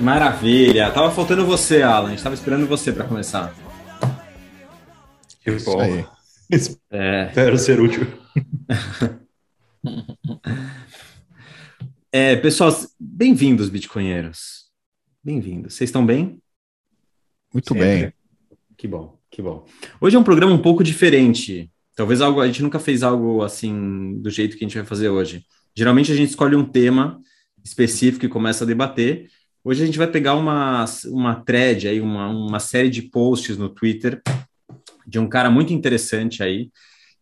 Maravilha. Tava faltando você, Alan. A gente tava esperando você para começar. Que bom. É. Espero ser útil. é, pessoal, bem-vindos, bitcoinheiros. Bem-vindos. Vocês estão bem? Muito Sempre. bem. Que bom, que bom. Hoje é um programa um pouco diferente. Talvez algo a gente nunca fez algo assim do jeito que a gente vai fazer hoje. Geralmente a gente escolhe um tema específico e começa a debater. Hoje a gente vai pegar uma, uma thread aí, uma, uma série de posts no Twitter de um cara muito interessante aí,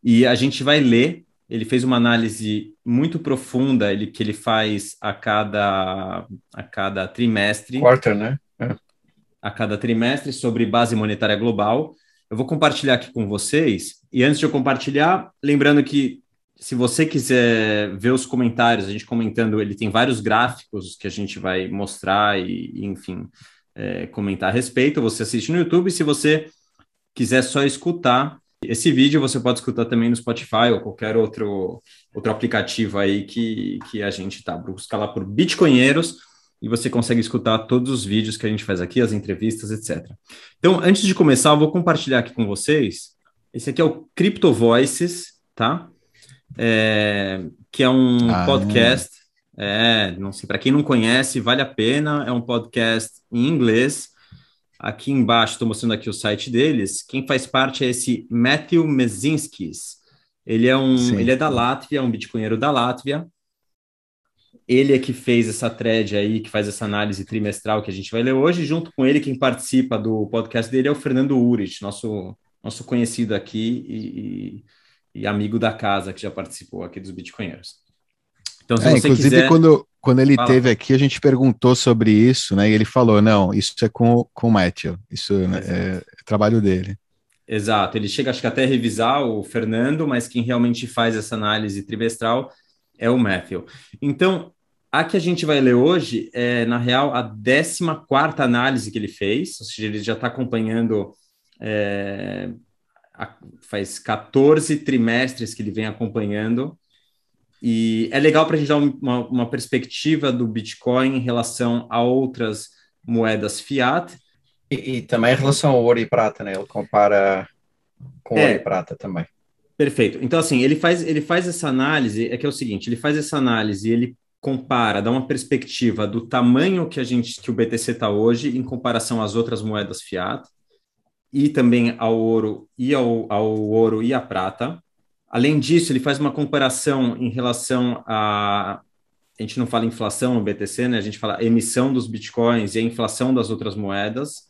e a gente vai ler. Ele fez uma análise muito profunda ele, que ele faz a cada, a cada trimestre. Quarter, né? É. A cada trimestre sobre base monetária global. Eu vou compartilhar aqui com vocês. E antes de eu compartilhar, lembrando que se você quiser ver os comentários, a gente comentando, ele tem vários gráficos que a gente vai mostrar e, enfim, é, comentar a respeito. Você assiste no YouTube. Se você quiser só escutar esse vídeo, você pode escutar também no Spotify ou qualquer outro, outro aplicativo aí que, que a gente tá. Busca lá por Bitcoinheiros e você consegue escutar todos os vídeos que a gente faz aqui, as entrevistas, etc. Então, antes de começar, eu vou compartilhar aqui com vocês. Esse aqui é o Crypto Voices, tá? É, que é um ah, podcast. É, não sei, para quem não conhece, vale a pena. É um podcast em inglês. Aqui embaixo, estou mostrando aqui o site deles. Quem faz parte é esse Matthew Mezinskis. Ele é um, Sim. ele é da Látvia, um bitcoinheiro da Látvia. Ele é que fez essa thread aí, que faz essa análise trimestral que a gente vai ler hoje. Junto com ele, quem participa do podcast dele é o Fernando Urich, nosso, nosso conhecido aqui e, e amigo da casa que já participou aqui dos Bitcoinheiros. Então, se é, você inclusive, quiser... quando, quando ele Fala. teve aqui, a gente perguntou sobre isso, né? E ele falou: não, isso é com, com o Matthew, isso né, é, é trabalho dele. Exato, ele chega, acho que até revisar o Fernando, mas quem realmente faz essa análise trimestral é o Matthew. Então, a que a gente vai ler hoje é, na real, a 14 análise que ele fez, ou seja, ele já está acompanhando é, faz 14 trimestres que ele vem acompanhando. E é legal para a gente dar uma, uma, perspectiva do Bitcoin em relação a outras moedas fiat. E, e, também em relação ao ouro e prata, né? Ele compara com é, ouro e prata também. Perfeito. Então, assim, ele faz, ele faz essa análise, é que é o seguinte, ele faz essa análise, ele compara, dá uma perspectiva do tamanho que a gente, que o BTC está hoje em comparação às outras moedas fiat e também ao ouro e ao, ao ouro e à prata. Além disso, ele faz uma comparação em relação a a gente não fala inflação no BTC, né? A gente fala emissão dos bitcoins e a inflação das outras moedas.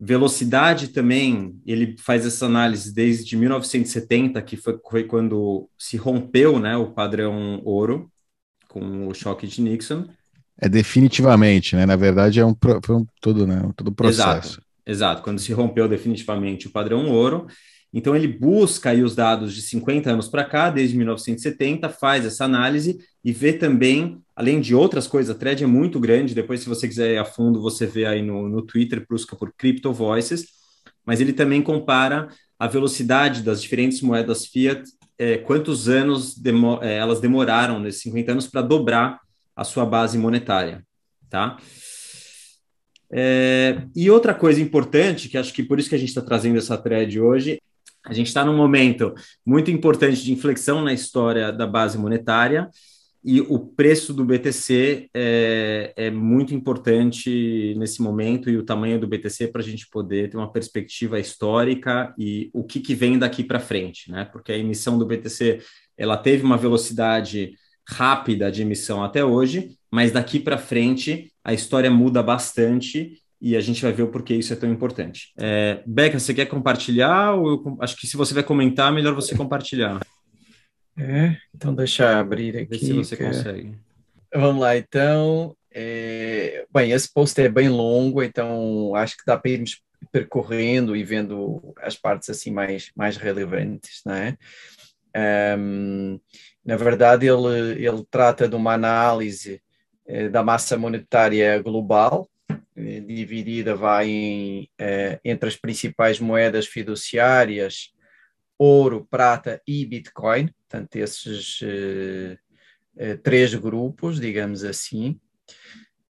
Velocidade também, ele faz essa análise desde 1970, que foi, foi quando se rompeu, né, o padrão ouro com o choque de Nixon. É definitivamente, né? Na verdade, é um, foi um todo, né? Todo processo. Exato. Exato, quando se rompeu definitivamente o padrão ouro. Então, ele busca aí os dados de 50 anos para cá, desde 1970, faz essa análise e vê também, além de outras coisas, a thread é muito grande. Depois, se você quiser ir a fundo, você vê aí no, no Twitter, busca por Crypto Voices. Mas ele também compara a velocidade das diferentes moedas fiat, é, quantos anos demo, é, elas demoraram nesses 50 anos para dobrar a sua base monetária, tá? É, e outra coisa importante, que acho que por isso que a gente está trazendo essa thread hoje, a gente está num momento muito importante de inflexão na história da base monetária e o preço do BTC é, é muito importante nesse momento e o tamanho do BTC para a gente poder ter uma perspectiva histórica e o que, que vem daqui para frente, né? Porque a emissão do BTC ela teve uma velocidade rápida de emissão até hoje, mas daqui para frente a história muda bastante e a gente vai ver o porquê isso é tão importante. É, Beca, você quer compartilhar? Ou eu, acho que se você vai comentar, melhor você compartilhar. É, então deixa eu abrir aqui. Vê se você consegue. Vamos lá, então. É... Bem, esse post é bem longo, então acho que dá para irmos percorrendo e vendo as partes assim mais, mais relevantes, não é? Um, na verdade, ele, ele trata de uma análise da massa monetária global, eh, dividida vai em, eh, entre as principais moedas fiduciárias, ouro, prata e Bitcoin, portanto, esses três grupos, digamos assim.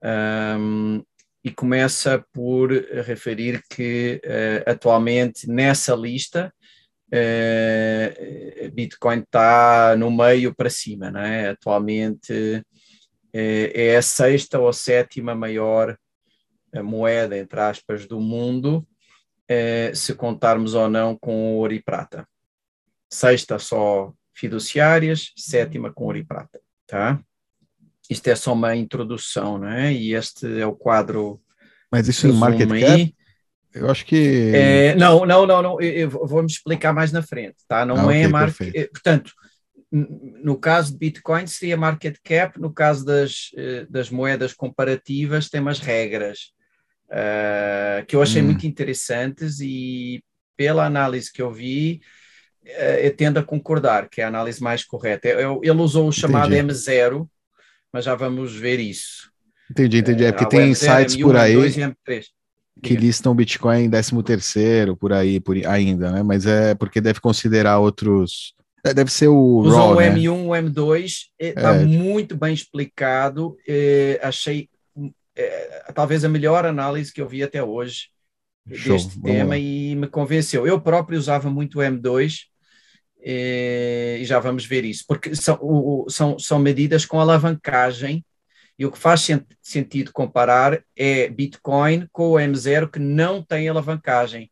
Um, e começa por referir que uh, atualmente nessa lista uh, Bitcoin está no meio para cima, não é? Atualmente é a sexta ou sétima maior moeda, entre aspas, do mundo, se contarmos ou não com ouro e prata. Sexta só fiduciárias, sétima com ouro e prata, tá? Isto é só uma introdução, não é? E este é o quadro. Mas isso em market aí. cap? Eu acho que. É, não, não, não, não. Eu vou-me explicar mais na frente, tá? Não ah, é okay, market. Eh, portanto, no caso de Bitcoin seria market cap, no caso das, eh, das moedas comparativas tem umas regras uh, que eu achei hum. muito interessantes e pela análise que eu vi, uh, eu tendo a concordar que é a análise mais correta. Ele usou o chamado Entendi. M0, mas já vamos ver isso. Entendi, entendi. É porque tem sites por aí que listam Bitcoin em 13 terceiro, por aí, por ainda, né? Mas é porque deve considerar outros... É, deve ser o Usam raw, o né? M1, o M2, está é, muito bem explicado. É, achei é, talvez a melhor análise que eu vi até hoje Show. deste Vamos tema lá. e me convenceu. Eu próprio usava muito o M2 e já vamos ver isso, porque são, são, são medidas com alavancagem e o que faz sentido comparar é Bitcoin com o M0 que não tem alavancagem.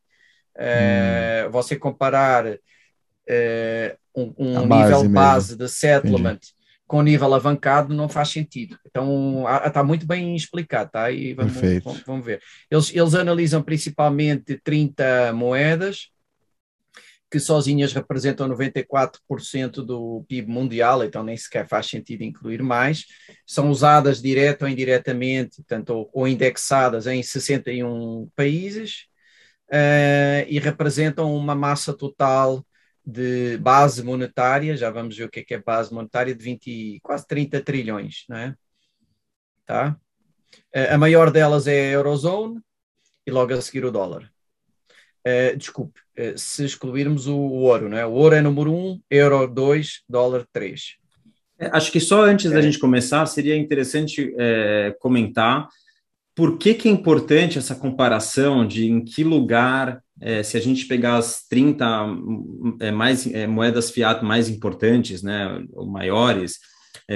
Uh, você comparar uh, um, um nível base de settlement Entendi. com nível alavancado não faz sentido. Então está muito bem explicado, tá? E vamos, vamos, vamos ver. Eles, eles analisam principalmente 30 moedas que sozinhas representam 94% do PIB mundial, então nem sequer faz sentido incluir mais, são usadas direto ou indiretamente, tanto ou indexadas em 61 países uh, e representam uma massa total de base monetária, já vamos ver o que é, que é base monetária, de 20, quase 30 trilhões, não é? Tá? Uh, a maior delas é a Eurozone e logo a seguir o dólar. Uh, desculpe, uh, se excluirmos o, o, ouro, né? O ouro é número 1, um, euro 2, dólar 3. É, acho que só antes é. da gente começar, seria interessante é, comentar por que, que é importante essa comparação de em que lugar, é, se a gente pegar as 30 é, mais, moedas fiat mais importantes, né, ou maiores,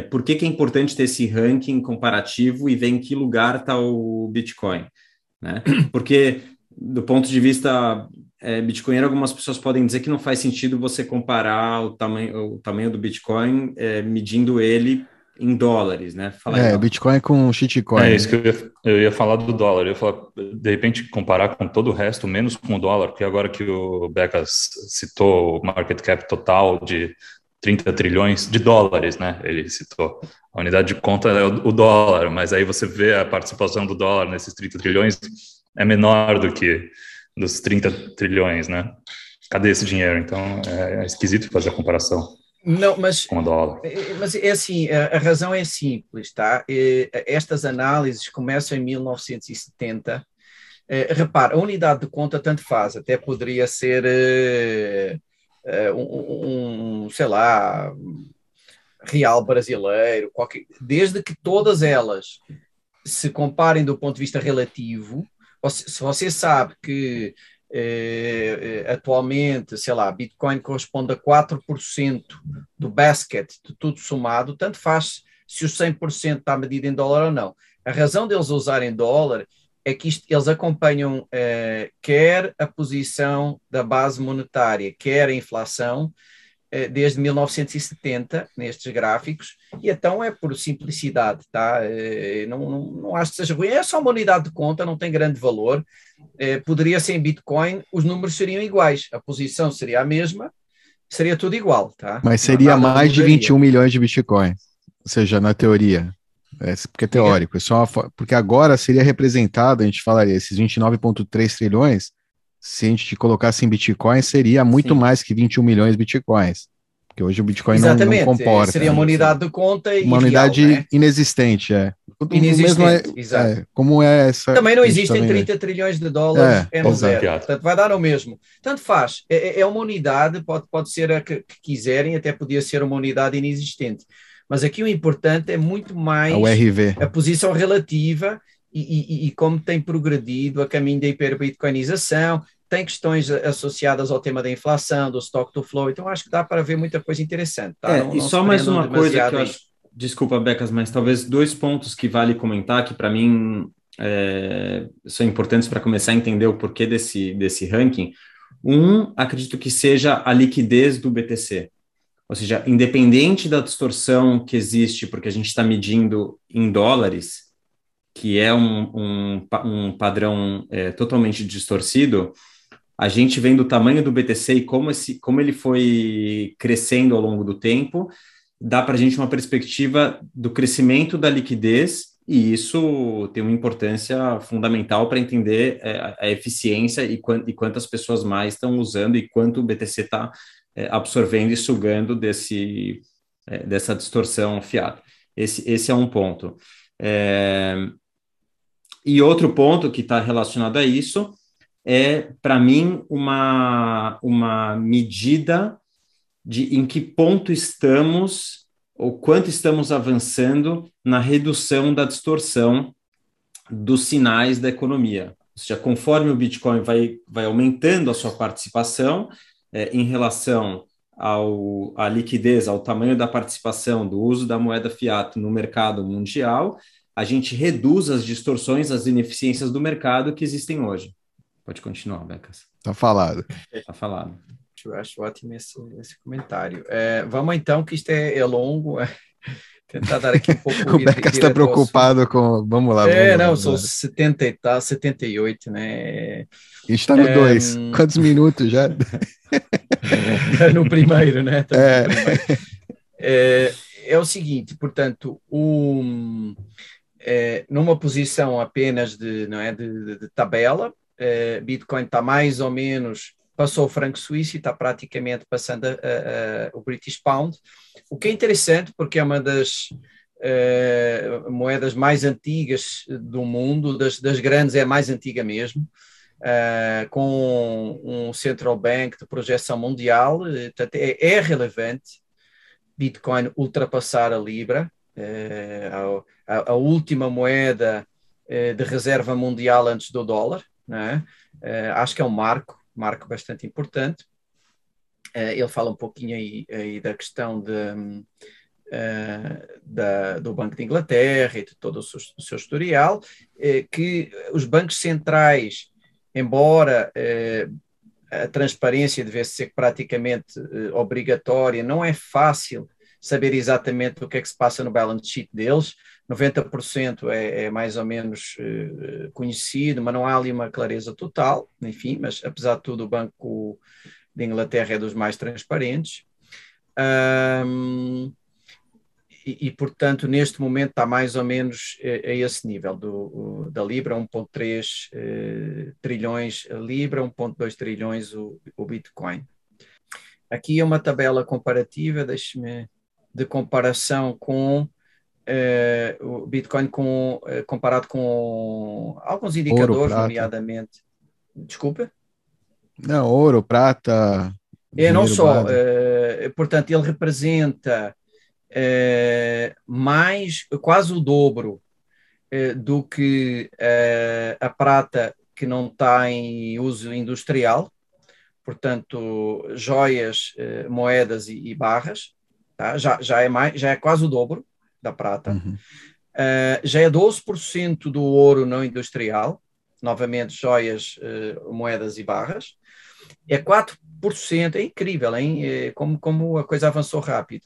por que, que é importante ter esse ranking comparativo e ver em que lugar está o Bitcoin? Né? Porque do ponto de vista é, algumas pessoas podem dizer que não faz sentido você comparar o tamanho, o tamanho do Bitcoin é, medindo ele em dólares, né? Fala é, Bitcoin com shitcoin. É isso que eu ia, eu ia falar do dólar. Eu ia falar, de repente, comparar com todo o resto, menos com o dólar, porque agora que o Becas citou o market cap total de 30 trilhões de dólares, né? Ele citou. A unidade de conta é o, o dólar, mas aí você vê a participação do dólar nesses 30 trilhões é menor do que dos 30 trilhões, né? Cadê esse dinheiro? Então é, é esquisito fazer a comparação. Não, mas, com dólar. É, mas é assim, a, a razão é simples, tá? Estas análises começam em 1970. É, repara, a unidade de conta tanto faz, até poderia ser um, um, sei lá, real brasileiro, qualquer, desde que todas elas se comparem do ponto de vista relativo, se você sabe que eh, eh, atualmente, sei lá, Bitcoin corresponde a 4% do basket de tudo somado, tanto faz se os 100% está medido em dólar ou não. A razão deles usarem dólar é que isto, eles acompanham eh, quer a posição da base monetária, quer a inflação, desde 1970 nestes gráficos, e então é por simplicidade, tá? Eh, não, não, não acho que seja ruim, é só uma unidade de conta, não tem grande valor. Eh, poderia ser em Bitcoin, os números seriam iguais, a posição seria a mesma, seria tudo igual, tá? Mas seria mais de 21 milhões de Bitcoin, ou seja, na teoria. É, porque é teórico, é só uma, porque agora seria representado, a gente falaria, esses 29,3 trilhões se a gente colocasse em Bitcoin, seria muito Sim. mais que 21 milhões de Bitcoins. Porque hoje o Bitcoin não, não, comporta. Seria uma unidade de conta Uma ideal, unidade né? inexistente, é. Inexistente, é, exato. É, como é essa... Também não existem também 30 é. trilhões de dólares é, no zero. Portanto, vai dar o mesmo. Tanto faz. É, é uma unidade, pode, pode ser a que, que quiserem, até podia ser uma unidade inexistente. Mas aqui o importante é muito mais a, a posição relativa e, e, e como tem progredido a caminho da hiperbitcoinização, tem questões associadas ao tema da inflação, do stock to flow, então acho que dá para ver muita coisa interessante. Tá? É, não, e não só mais uma coisa que eu acho, desculpa, Becas, mas talvez dois pontos que vale comentar que para mim é, são importantes para começar a entender o porquê desse, desse ranking. Um, acredito que seja a liquidez do BTC. Ou seja, independente da distorção que existe, porque a gente está medindo em dólares, que é um, um, um padrão é, totalmente distorcido, a gente vendo o tamanho do BTC e como, esse, como ele foi crescendo ao longo do tempo, dá para a gente uma perspectiva do crescimento da liquidez, e isso tem uma importância fundamental para entender é, a eficiência e, quant, e, quantas pessoas mais estão usando e quanto o BTC está é, absorvendo e sugando desse, é, dessa distorção fiat. Esse, esse é um ponto. É, e outro ponto que está relacionado a isso é, para mim, uma, uma medida de em que ponto estamos ou quanto estamos avançando na redução da distorção dos sinais da economia. Ou seja, conforme o Bitcoin vai, vai aumentando a sua participação é, em relação ao, à liquidez, ao tamanho da participação do uso da moeda fiat no mercado mundial, a gente reduz as distorções, as ineficiências do mercado que existem hoje. Pode continuar, Becas. Tá falado. Tá falado. Eu acho ótimo esse, esse comentário. É, vamos então, que isto é, é longo. É, tentar dar aqui um pouco. o Becas está preocupado com. Vamos lá. É, vamos não, lá, são 70 e tá, 78, né? A gente está no 2. É, Quantos minutos já? no primeiro, né? Tá é. É, é o seguinte, portanto, o é, numa posição apenas de, não é, de, de, de tabela, é, Bitcoin está mais ou menos, passou o franco suíço e está praticamente passando a, a, a, o British Pound, o que é interessante porque é uma das é, moedas mais antigas do mundo, das, das grandes é a mais antiga mesmo, Uh, com um central bank de projeção mundial, portanto, é, é, relevante Bitcoin ultrapassar a Libra, a, a, última moeda de reserva mundial antes do dólar. É? Uh, acho que é um marco, marco bastante importante. ele fala um pouquinho aí, aí da questão de, da, do Banco de Inglaterra e de todo o seu, o seu historial, que os bancos centrais, embora a transparência devesse ser praticamente obrigatória, não é fácil saber exatamente o que é que se passa no balance sheet deles. 90% é, é, mais ou menos uh, conhecido, mas não há ali uma clareza total, enfim, mas apesar de tudo o Banco de Inglaterra é dos mais transparentes. Um, e, e, portanto, neste momento está mais ou menos a, a esse nível do, da Libra, 1,3 uh, trilhões a Libra, 1,2 trilhões o, o Bitcoin. Aqui é uma tabela comparativa, deixe-me de comparação com uh, o Bitcoin com, uh, comparado com alguns indicadores, ouro, nomeadamente. Desculpa? Não, ouro, prata. É, não só. Uh, portanto, ele representa mais, quase o dobro do que a prata que não está em uso industrial, portanto, joias, moedas e, e barras tá? já, já, é mais, já é quase o dobro da prata. Uhum. Uh, já é 12% do ouro não industrial, novamente joias, uh, moedas e barras. É 4%, é incrível, hein? É como, como a coisa avançou rápido.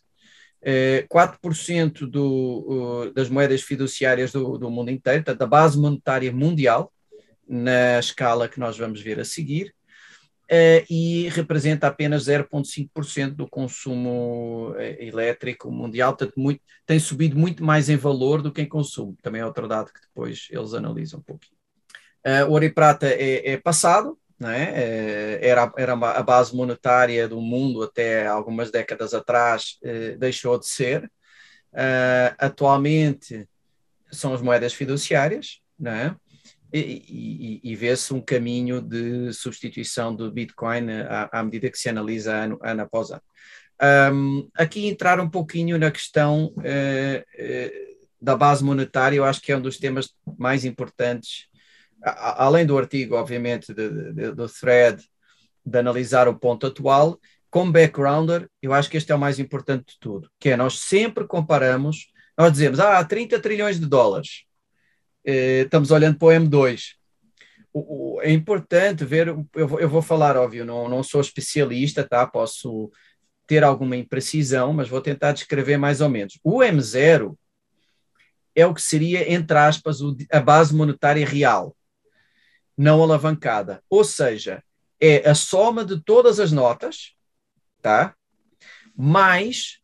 É 4% do, uh, das moedas fiduciárias do, do mundo inteiro, da base monetária mundial, na escala que nós vamos ver a seguir e representa apenas 0,5% do consumo uh, elétrico mundial, portanto, muito, tem subido muito mais em valor do que em consumo. Também é outro dado que depois eles analisam um pouquinho. Uh, ouro e prata é, é passado, é? era, era a base monetária do mundo até algumas décadas atrás, deixou de ser. atualmente são as moedas fiduciárias, é? E, e, e vê-se um caminho de substituição do Bitcoin à, à medida que se analisa ano, ano após ano. Um, aqui entrar um pouquinho na questão uh, uh, da base monetária, eu acho que é um dos temas mais importantes, a, além do artigo, obviamente, de, de, do thread, de analisar o ponto atual, como backgrounder, eu acho que este é o mais importante de tudo, que é nós sempre comparamos, nós dizemos, ah, 30 trilhões de dólares, eh, estamos olhando para o M2. O, o, é importante ver, eu vou, eu vou falar, óbvio, não, não sou especialista, tá? Posso ter alguma imprecisão, mas vou tentar descrever mais ou menos. O M0 é o que seria, entre aspas, o, a base monetária real, não alavancada. Ou seja, é a soma de todas as notas, tá? mais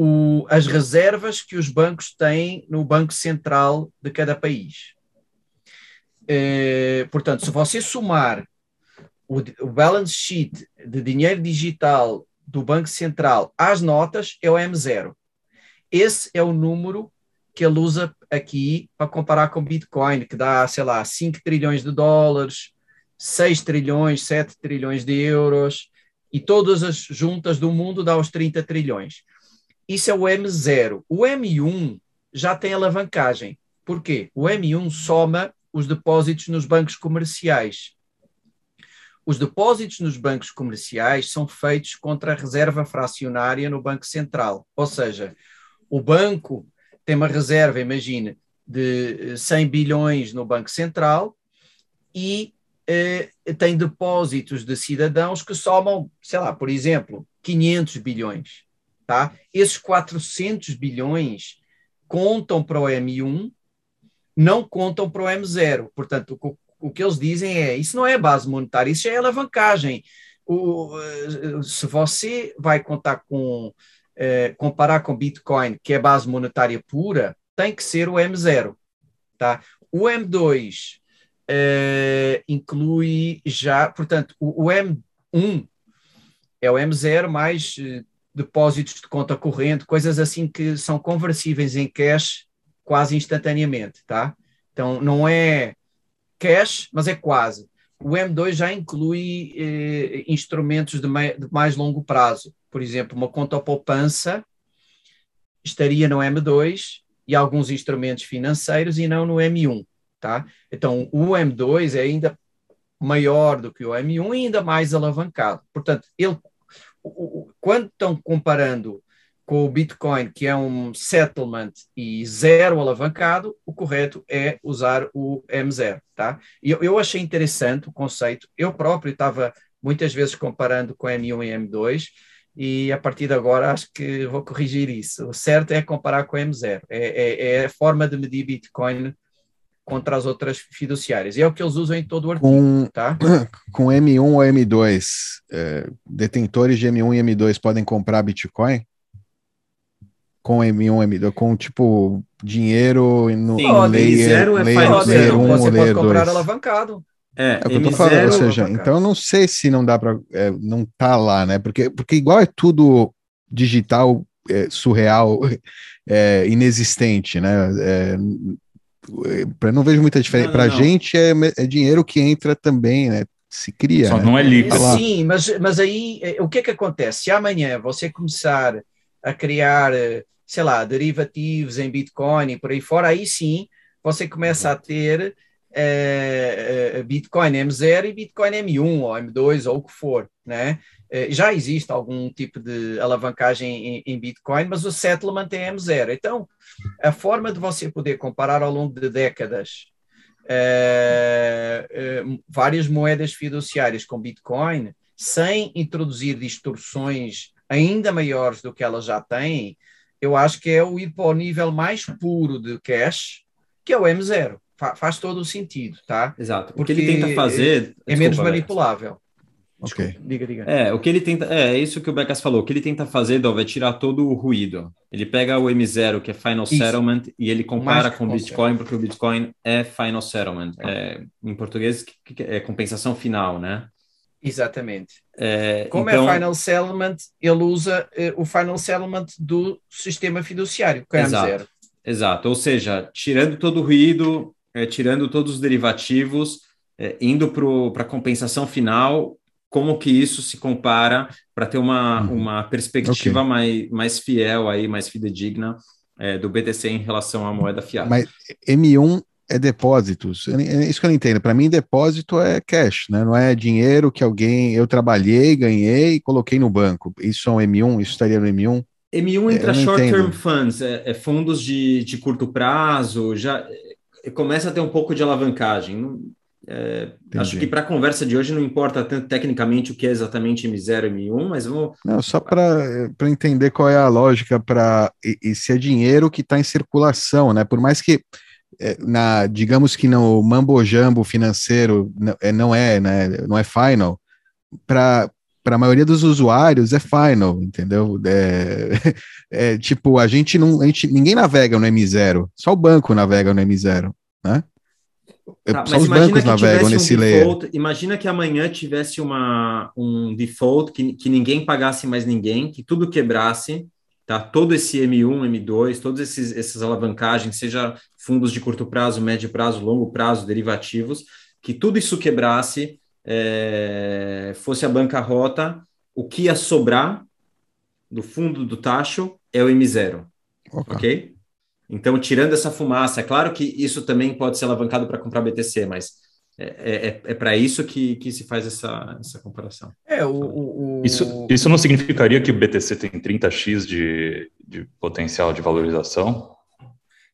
o, as reservas que os bancos têm no Banco Central de cada país. Eh, portanto, se você somar o, o, balance sheet de dinheiro digital do Banco Central às notas, é o M0. Esse é o número que ele usa aqui para comparar com Bitcoin, que dá, sei lá, 5 trilhões de dólares, 6 trilhões, 7 trilhões de euros, e todas as juntas do mundo dá os 30 trilhões. Isso é o M0. O M1 já tem alavancagem. Por quê? O M1 soma os depósitos nos bancos comerciais. Os depósitos nos bancos comerciais são feitos contra a reserva fracionária no Banco Central. Ou seja, o banco tem uma reserva, imagine, de 100 bilhões no Banco Central e eh, tem depósitos de cidadãos que somam, sei lá, por exemplo, 500 bilhões. Tá? Esses 400 bilhões contam para o M1, não contam para o M0. Portanto, o, o que eles dizem é: isso não é base monetária, isso é alavancagem. O, eh, se você vai contar com, eh, comparar com Bitcoin, que é base monetária pura, tem que ser o M0. Tá? O M2 uh, inclui já, portanto, o, o, M1 é o M0 mais uh, depósitos de conta corrente, coisas assim que são conversíveis em cash quase instantaneamente, tá? Então, não é cash, mas é quase. O M2 já inclui eh, instrumentos de, de, mais longo prazo. Por exemplo, uma conta poupança estaria no M2 e alguns instrumentos financeiros e não no M1 tá? Então, o M2 é ainda maior do que o M1 e ainda mais alavancado. Portanto, ele, quando estão comparando com o Bitcoin, que é um settlement e zero alavancado, o correto é usar o M0, tá? Eu, eu achei interessante o conceito. Eu próprio estava muitas vezes comparando com M1 e M2, e a partir de agora acho que vou corrigir isso. O certo é comparar com M0. É, é, é a forma de medir Bitcoin contra as outras fiduciárias. E é o que eles usam em todo o artigo, com, tá? Com M1 ou M2, é, detentores de M1 e M2 podem comprar Bitcoin? Com M1, M2, com tipo dinheiro no Sim, layer, é layer, layer 1 Você pode comprar 2. alavancado. É, é o que eu tô falando, ou seja, então eu não sei se não dá para, é, não tá lá, né? Porque, porque igual é tudo digital, é, surreal, é, inexistente, né? É, para não vejo muita diferença. Para a gente é, é, dinheiro que entra também, né? Se cria. Só né? não é líquido. Sim, mas, mas aí eh, o que é que acontece? Se amanhã você começar a criar, eh, sei lá, derivativos em Bitcoin e por aí fora, aí sim você começa a ter uh, Bitcoin M0 e Bitcoin M1 ou M2 ou o que for, né? Já existe algum tipo de alavancagem em, em Bitcoin, mas o settlement é M0. Então, a forma de você poder comparar ao longo de décadas uh, uh, várias moedas fiduciárias com Bitcoin, sem introduzir distorções ainda maiores do que elas já têm, eu acho que é o ir para o nível mais puro de cash, que é o M0. Fa faz todo o sentido, tá? Exato. Porque o que ele tenta fazer. É, é menos manipulável. Ok. Diga, diga. É, o que ele tenta. É, é isso que o Becas falou. O que ele tenta fazer, Dov, é tirar todo o ruído. Ele pega o M0, que é Final isso. Settlement, e ele compara com o Bitcoin, porque o Bitcoin é Final Settlement. É, em português, é compensação final, né? Exatamente. É, Como é então... é Final Settlement, ele usa eh, o Final Settlement do sistema fiduciário, que é Exato. M0. Exato. Ou seja, tirando todo o ruído, é, tirando todos os derivativos, é, indo para a compensação final, como que isso se compara para ter uma, uhum. uma perspectiva okay. mais, mais fiel aí, mais fidedigna é, do BTC em relação à moeda fiat. Mas M1 é depósitos. É isso que eu não entendo. Para mim, depósito é cash, né? Não é dinheiro que alguém eu trabalhei, ganhei e coloquei no banco. Isso é um M1? Isso estaria no M1? M1 entra short-term funds, é, é, fundos de, de curto prazo, já é, começa a ter um pouco de alavancagem. É, acho que para a conversa de hoje não importa tanto tecnicamente o que é exatamente M0 e M1, mas vamos. Não, só para entender qual é a lógica para. E, e, se é dinheiro que está em circulação, né? Por mais que é, na, digamos que no mambo jambo financeiro é, não é, né, não é final, para para a maioria dos usuários é final, entendeu? É, é, tipo, a gente não, a gente, ninguém navega no M0, só o banco navega no M0, né? Tá, só os bancos navegam nesse um default, layer. Imagina que amanhã tivesse uma, um default que, que ninguém pagasse mais ninguém, que tudo quebrasse, tá? Todo esse M1, M2, todos esses essas alavancagens, seja fundos de curto prazo, médio prazo, longo prazo, derivativos, que tudo isso quebrasse, é, fosse a bancarrota, o que ia sobrar do fundo do tacho é o M0, okay. Então, tirando essa fumaça, é claro que isso também pode ser alavancado para comprar BTC, mas é, é, é, é para isso que, que se faz essa, essa comparação. É, o, o, Isso, isso não significaria que o BTC tem 30x de, de potencial de valorização?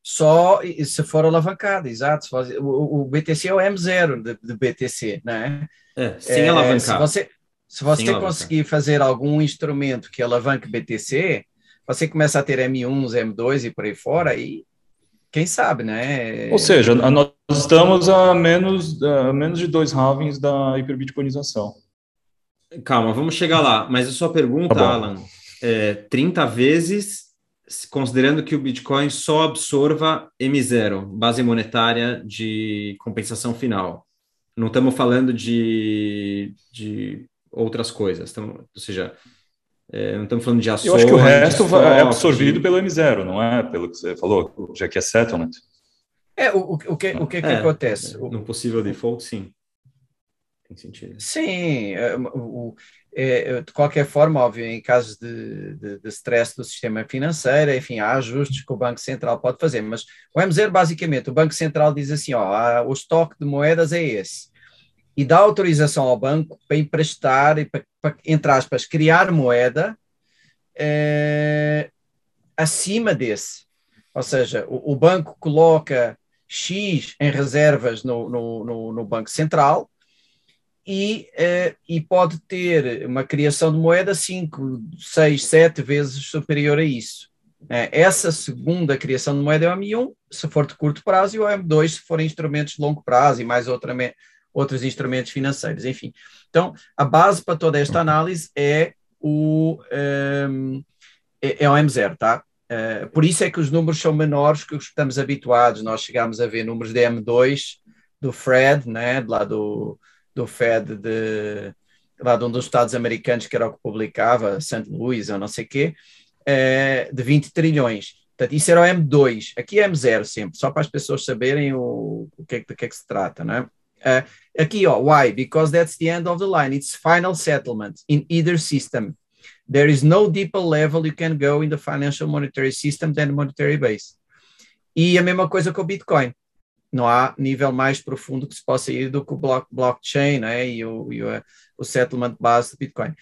Só se for alavancado, exato. O, o BTC é o M0 de, de BTC, né? É, sem é, alavancar. Se você, se você conseguir fazer algum instrumento que alavanque BTC, você começa a ter M1, M2 e por aí fora, e quem sabe, né? Ou seja, nós estamos a menos, a menos de dois halvings da hiperbitcoinização. Calma, vamos chegar lá. Mas a sua pergunta, tá Alan, é 30 vezes, considerando que o Bitcoin só absorva M0, base monetária de compensação final. Não estamos falando de, de outras coisas. Estamos, ou seja, é, não estamos falando de ações. Eu acho que o resto é absorvido pelo M0, não é? Pelo que você falou, já que é settlement. É, o, o, que, o que, que é, acontece? No possível default, sim. Tem sentido. Sim, é, o, é, de qualquer forma, óbvio, em casos de, de, de stress do sistema financeiro, enfim, há ajustes que o Banco Central pode fazer, mas o M0, basicamente, o Banco Central diz assim, ó, o estoque de moedas é esse, e dá autorização ao banco para emprestar e para, para entre aspas, criar moeda é, acima desse. Ou seja, o, o, banco coloca X em reservas no, no, no, no Banco Central e, é, e pode ter uma criação de moeda 5, 6, 7 vezes superior a isso. É, essa segunda criação de moeda é o M1, se for de curto prazo, e o M2, se for instrumentos de longo prazo e mais outra, outros instrumentos financeiros, enfim. Então, a base para toda esta análise é o, um, é, é o M0, tá? Uh, por isso é que os números são menores que os que estamos habituados. Nós chegamos a ver números de M2 do Fred, né, lá do, do Fed de, lá de um dos Estados americanos, que era o que publicava, St. Louis ou não sei o quê, uh, de 20 trilhões. Portanto, isso era o M2. Aqui é M0 sempre, só para as pessoas saberem o, o que, é, do que é que se trata, né? Uh, aqui, ó, why? Because that's the end of the line. It's final settlement in either system. There is no deeper level you can go in the financial monetary system than the monetary base. E a mesma coisa com o Bitcoin. Não há nível mais profundo que se possa ir do que o block, blockchain né? e, o, e o, o settlement base do Bitcoin.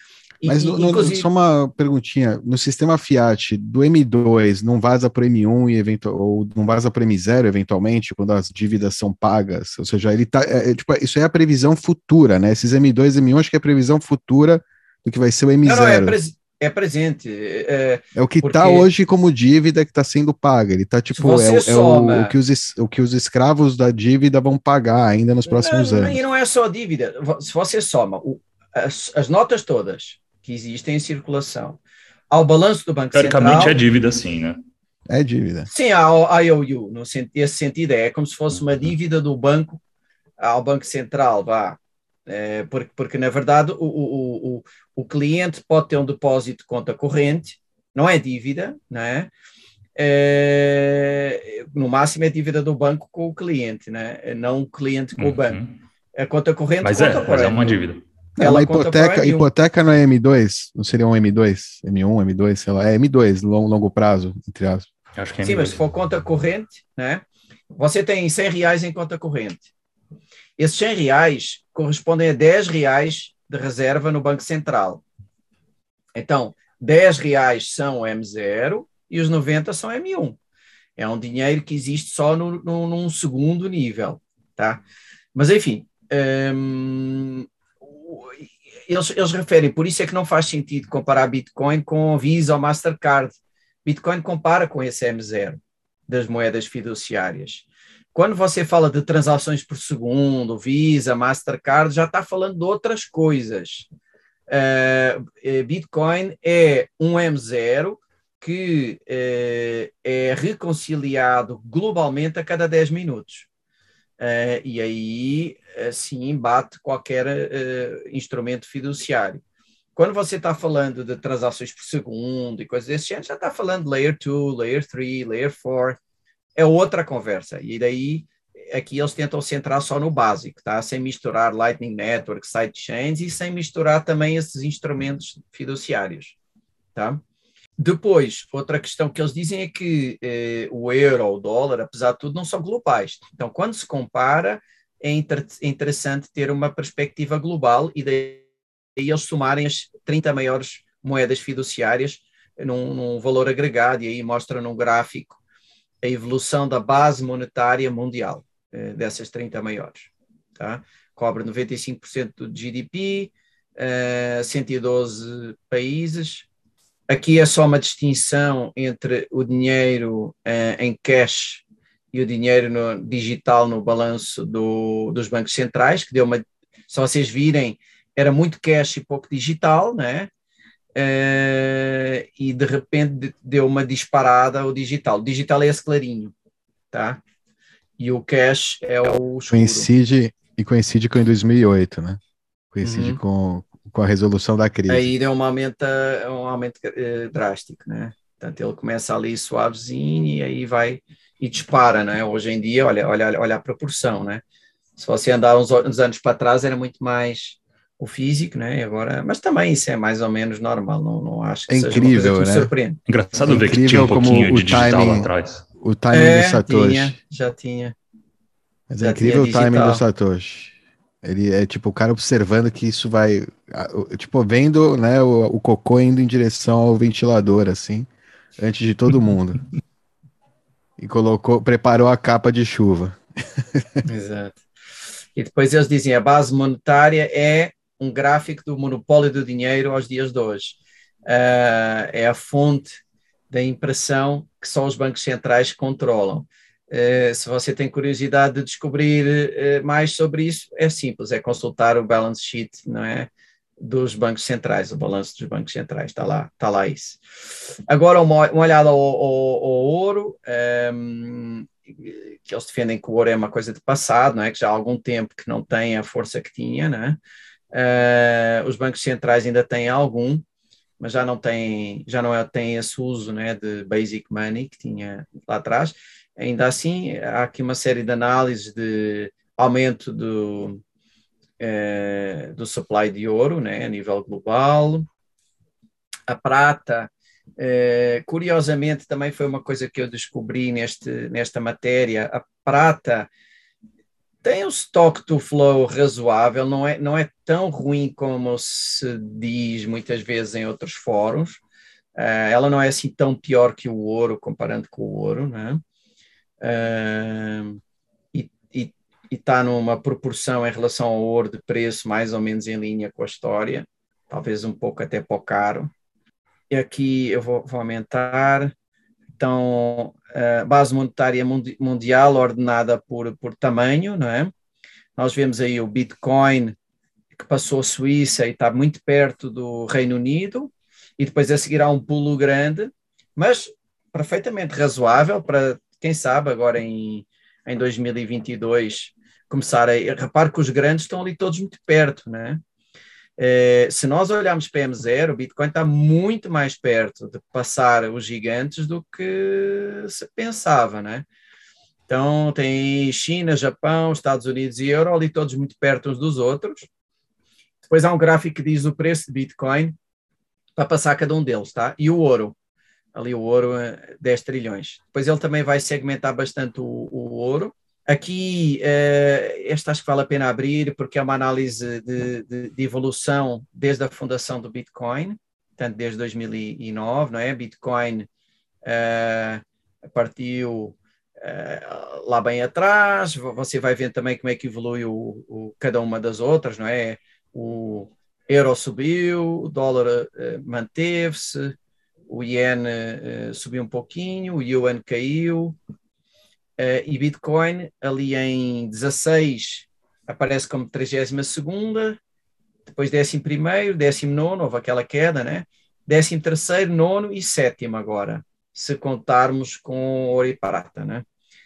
Mas no, inclusive... só uma perguntinha: no sistema Fiat do M2 não vaza para o M1 e eventual, ou não vaza para o M0 eventualmente quando as dívidas são pagas? Ou seja, ele tá, é, é, tipo, isso é a previsão futura, né? Esses M2 e M1 acho que é a previsão futura do que vai ser o M0. Não, não, é, pres é, presente. É, é o que está hoje como dívida que está sendo paga. Ele está tipo, é, é o, o, que os, o que os escravos da dívida vão pagar ainda nos próximos não, anos. E não é só a dívida. Se você soma o, as, as notas todas que existem em circulação ao balanço do Banco Central. Teoricamente é dívida, sim, né? É dívida. Sim, ao IOU, no esse sentido é, é como se fosse uma dívida do banco ao Banco Central, vá. É, porque, porque, na verdade, o, o, o, o cliente pode ter um depósito de conta corrente, não é dívida, não é? É, no máximo é dívida do banco com o cliente, né? não o cliente com uhum. o banco. A conta corrente mas, é, mas é uma dívida. É, ela hipoteca, hipoteca não é M2? Não seria um M2? M1, M2, sei lá. É M2, longo, longo prazo, entre aspas. Acho que é Sim, mas M2. se for conta corrente, né? Você tem 100 reais em conta corrente. Esses 100 reais correspondem a 10 reais de reserva no Banco Central. Então, 10 reais são M0 e os 90 são M1. É um dinheiro que existe só no, no, num segundo nível, tá? Mas, enfim, hum, eles, eles referem, por isso é que não faz sentido comparar Bitcoin com Visa ou Mastercard. Bitcoin compara com esse M0 das moedas fiduciárias. Quando você fala de transações por segundo, Visa, Mastercard, já está falando de outras coisas. Eh, Bitcoin é um M0 que eh, é reconciliado globalmente a cada 10 minutos. Eh, e aí, assim, bate qualquer eh, instrumento fiduciário. Quando você está falando de transações por segundo e coisas desse género, já está falando Layer 2, Layer 3, Layer 4, é outra conversa. E daí, aqui eles tentam centrar só no básico, tá? Sem misturar Lightning Network, sidechains e sem misturar também esses instrumentos fiduciários, tá? Depois, outra questão que eles dizem é que eh, o euro, o dólar, apesar de tudo, não são globais. Então, quando se compara, é inter interessante ter uma perspectiva global e daí eles somarem as 30 maiores moedas fiduciárias num, num valor agregado e aí mostra num gráfico a evolução da base monetária mundial eh, dessas 30 maiores. Tá? Cobre 95% do GDP, eh, 112 países. Aqui é só uma distinção entre o dinheiro eh, em cash e o dinheiro no, digital no balanço do, dos bancos centrais, que deu uma. Se vocês virem, era muito cash e pouco digital, né? Uh, e de repente deu uma disparada o digital. O digital é esse clarinho, tá? E o cash é o escuro. Coincide, e coincide com em 2008, né? Coincide uhum. com, com a resolução da crise. Aí deu um aumento, um aumento uh, drástico, né? Portanto, ele começa ali suavezinho e aí vai e dispara, né? Hoje em dia, olha, olha, olha a proporção, né? Se você andar uns, uns anos para trás, era muito mais o físico, né? Agora, mas também isso é mais ou menos normal, não, não acho que é seja incrível, uma coisa que né? surpreende. Engraçado é ver que tinha um pouquinho de digital timing, atrás. O timing é, do Satoshi. Tinha, já tinha. Mas é já incrível o timing do Satoshi. Ele é tipo o cara observando que isso vai, tipo vendo, né, o, o cocô indo em direção ao ventilador assim, antes de todo mundo. e colocou, preparou a capa de chuva. Exato. E depois eles dizem a base monetária é um gráfico do monopólio do dinheiro aos dias de hoje. Uh, é a fonte da impressão que só os bancos centrais controlam. Uh, se você tem curiosidade de descobrir uh, mais sobre isso, é simples, é consultar o balance sheet, não é? Dos bancos centrais, o balanço dos bancos centrais, está lá, está lá isso. Agora, uma, uma olhada ao, ao, ao ouro, um, que eles defendem que o ouro é uma coisa de passado, não é? Que já há algum tempo que não tem a força que tinha, não é? Uh, os bancos centrais ainda têm algum, mas já não têm, já não é, têm esse uso né, de basic money que tinha lá atrás. Ainda assim, há aqui uma série de análises de aumento do, uh, do supply de ouro né, a nível global. A prata, uh, curiosamente, também foi uma coisa que eu descobri neste, nesta matéria. A prata tem um stock to flow razoável, não é, não é tão ruim como se diz muitas vezes em outros fóruns. Uh, ela não é assim tão pior que o ouro, comparando com o ouro, né? E está numa proporção em relação ao ouro de preço mais ou menos em linha com a história, talvez um pouco até para o caro. E aqui eu vou, vou aumentar. Então, a base monetária mundial ordenada por, por tamanho, não é? Nós vemos aí o Bitcoin, que passou a Suíça e está muito perto do Reino Unido, e depois a seguir há um pulo grande, mas perfeitamente razoável para, quem sabe, agora em, em 2022 começar a... Repare que os grandes estão ali todos muito perto, não é? Se nós olharmos para M0, o Bitcoin está muito mais perto de passar os gigantes do que se pensava, né? Então tem China, Japão, Estados Unidos e Euro ali todos muito perto uns dos outros. Depois há um gráfico que diz o preço de Bitcoin para passar cada um deles, tá? E o ouro. Ali o ouro 10 trilhões. Depois ele também vai segmentar bastante o, o ouro. Aqui, uh, esta acho que vale a pena abrir, porque é uma análise de, de, de, evolução desde a fundação do Bitcoin, portanto, desde 2009, não é? Bitcoin uh, partiu uh, lá bem atrás, você vai vendo também como é que evolui o, o, cada uma das outras, não é? O euro subiu, o dólar manteve-se, o iene uh, subiu um pouquinho, o yuan caiu, uh, e Bitcoin ali em 16 aparece como 32 segunda, depois 11 primeiro, 19 houve aquela queda, né? 13 terceiro, nono e sétimo agora, se contarmos com ouro e prata, né?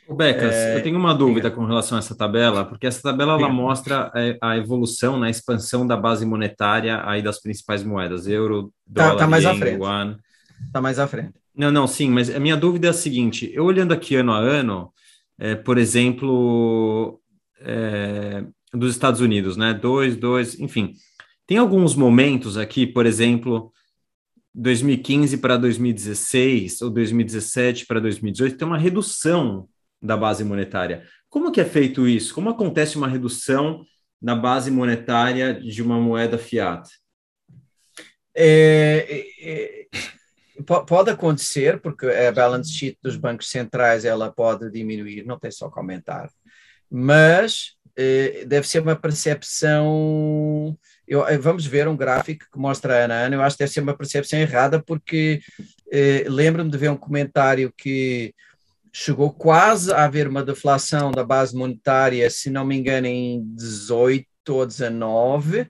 O Becas, é, eu tenho uma dúvida com relação a essa tabela, porque essa tabela ela mostra a, a evolução, na né, expansão da base monetária aí das principais moedas, euro, dólar, tá, tá mais yen, à frente. yuan. Está mais à frente. Não, não, sim, mas a minha dúvida é a seguinte: eu olhando aqui ano a ano, é, por exemplo, é, dos Estados Unidos, né? Dois, dois, enfim. Tem alguns momentos aqui, por exemplo, 2015 para 2016 ou 2017 para 2018, tem uma redução da base monetária. Como que é feito isso? Como acontece uma redução na base monetária de uma moeda fiat? É, é, é pode acontecer, porque a balance sheet dos bancos centrais ela pode diminuir, não tem só que aumentar, mas eh, deve ser uma percepção. Eu, eh, vamos ver um gráfico que mostra a ano, eu acho que deve ser uma percepção errada, porque eh, lembro-me de ver um comentário que chegou quase a haver uma deflação da base monetária, se não me engano, em 18 ou 19,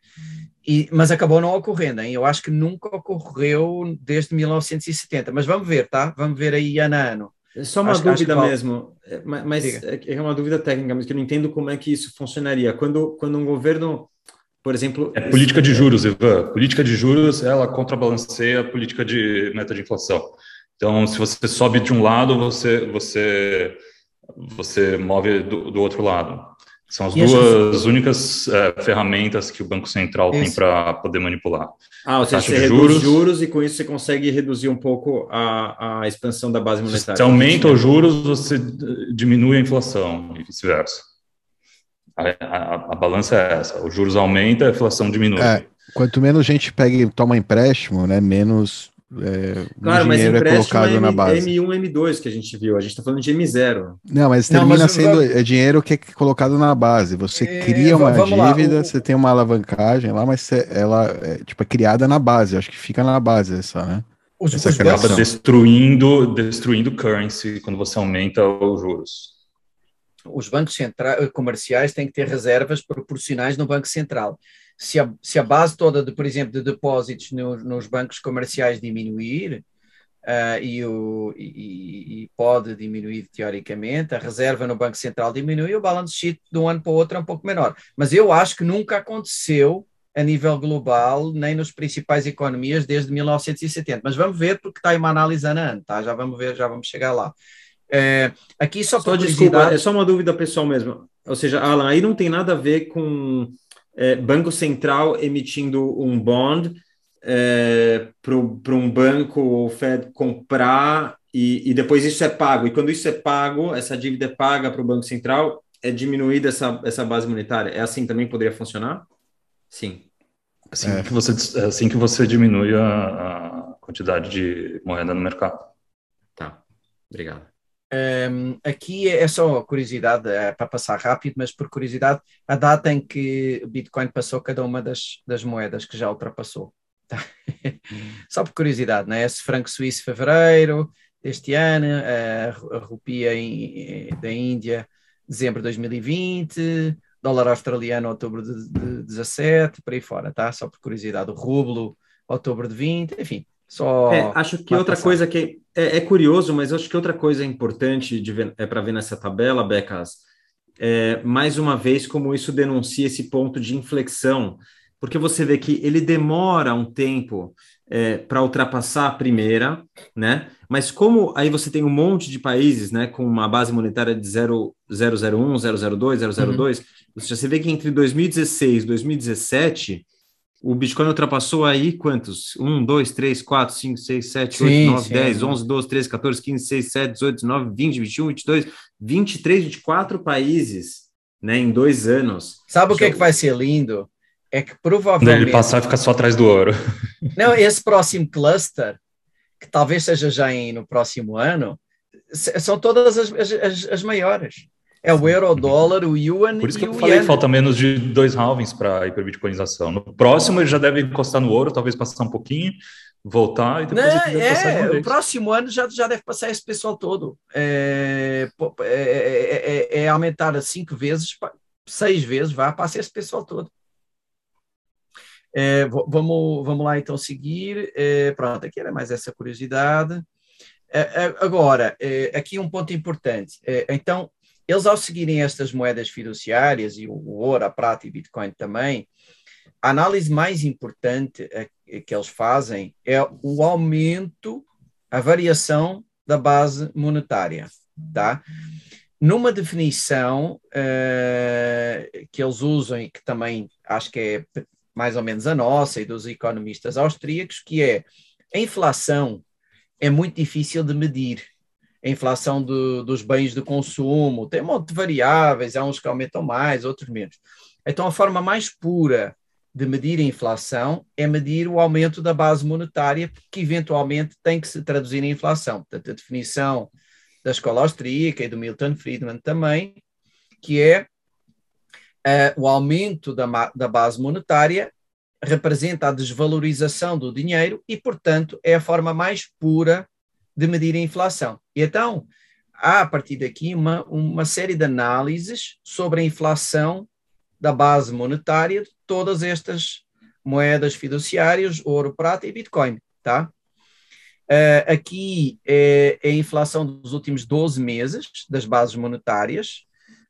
e, mas acabou não ocorrendo, hein? eu acho que nunca ocorreu desde 1970, mas vamos ver, tá? Vamos ver aí ano a ano. É só uma acho, dúvida acho mesmo, é, mas é, é uma dúvida técnica, mas que eu não entendo como é que isso funcionaria. Quando, quando um governo, por exemplo... É política de juros, Ivan. Política de juros, ela contrabalanceia a política de meta de inflação. Então, se você sobe de um lado, você, você, você move do, do outro lado. São as e duas únicas é, ferramentas que o Banco Central isso. tem para poder manipular. Ah, ou seja, você reduz juros, juros e com isso você consegue reduzir um pouco a, a expansão da base monetária. Se aumenta os juros, você diminui a inflação e vice-versa. A, a, a, balança é essa: os juros aumentam, a inflação diminui. É, quanto menos gente pega e toma empréstimo, né, menos é, claro, mas é colocado é M, na base. M1, M2 que a gente viu, a gente está falando de M0. Não, mas termina Não, mas sendo é dinheiro que é colocado na base. Você é, cria uma dívida, lá, você tem uma alavancagem lá, mas você, ela é tipo, é criada na base. Acho que fica na base essa, né? Os, essa os acaba destruindo, destruindo currency quando você aumenta os juros. Os bancos centrais, comerciais têm que ter reservas proporcionais no Banco Central se a, se a base toda, de, por exemplo, de depósitos no, nos bancos comerciais diminuir, uh, e, o, e, e, pode diminuir teoricamente, a reserva no Banco Central diminui, o balance sheet de um ano para o outro é um pouco menor. Mas eu acho que nunca aconteceu a nível global, nem nos principais economias desde 1970. Mas vamos ver, porque está aí uma análise ano, tá? Já vamos ver, já vamos chegar lá. É, aqui só, só desculpa, é só uma dúvida pessoal mesmo. Ou seja, Alan, aí não tem nada a ver com é, Banco Central emitindo um bond é, para um banco ou Fed comprar e, e, depois isso é pago. E quando isso é pago, essa dívida é paga para o Banco Central, é diminuída essa, essa base monetária. É assim também poderia funcionar? Sim. Assim, é. que, você, assim que você diminui a, a quantidade de moeda no mercado. Tá, obrigado. Um, aqui é só curiosidade, é para passar rápido, mas por curiosidade, a data em que Bitcoin passou cada uma das, das moedas que já ultrapassou. Tá? só por curiosidade, né? Esse franco suíço fevereiro deste ano, a, a rupia em, da Índia dezembro de 2020, dólar australiano outubro de, de 17, por aí fora, tá? Só por curiosidade, o rublo outubro de 20, enfim, só é, acho que outra passar. coisa que é, é, curioso, mas acho que outra coisa importante de ver, é para ver nessa tabela, Becas, é, mais uma vez como isso denuncia esse ponto de inflexão, porque você vê que ele demora um tempo é, para ultrapassar a primeira, né? Mas como aí você tem um monte de países, né, com uma base monetária de 0, 001, 002, 002, uhum. você vê que entre 2016 e 2017 o Bitcoin ultrapassou aí quantos? 1, 2, 3, 4, 5, 6, 7, 8, 9, 10, 11, 12, 13, 14, 15, 16, 17, 18, 19, 20, 21, 22, 23, 24 países, né, em dois anos. Sabe o que é que vai ser lindo? É que provavelmente... Ele passar e ficar só atrás do ouro. Não, esse próximo cluster, que talvez seja já em, no próximo ano, são todas as, as, as maiores. É o euro, o dólar, o yuan Por isso que eu falei, yen. falta menos de dois halvings para a hiperbitcoinização. No próximo ele já deve encostar no ouro, talvez passar um pouquinho, voltar e depois Não, ele deve passar é, o próximo ano já, já deve passar esse pessoal todo. É, é, é- é- é aumentar cinco vezes, seis vezes, vai passar esse pessoal todo. É, vamos, vamos lá então seguir. É, pronto, aqui era mais essa curiosidade. É, é, agora, é, aqui um ponto importante. É, então, eles ao seguirem estas moedas fiduciárias, e o, ouro, a prata e Bitcoin também, a análise mais importante que eles fazem é o aumento, a variação da base monetária, tá? Numa definição eh, que eles usam e que também acho que é mais ou menos a nossa e dos economistas austríacos, que é a inflação é muito difícil de medir. A inflação do- dos bens de consumo tem um monte de variáveis, há uns que aumentam mais, outros menos. Então, a forma mais pura de medir a inflação é medir o aumento da base monetária, que eventualmente tem que se traduzir em inflação. Portanto, a definição da escola austríaca e do Milton Friedman também, que é eh, o aumento da, da base monetária representa a desvalorização do dinheiro e, portanto, é a forma mais pura de medir a inflação. E então, há a partir daqui uma, uma série de análises sobre a inflação da base monetária de todas estas moedas fiduciárias, ouro, prata e Bitcoin, tá? Eh, aqui é, é a inflação dos últimos 12 meses das bases monetárias.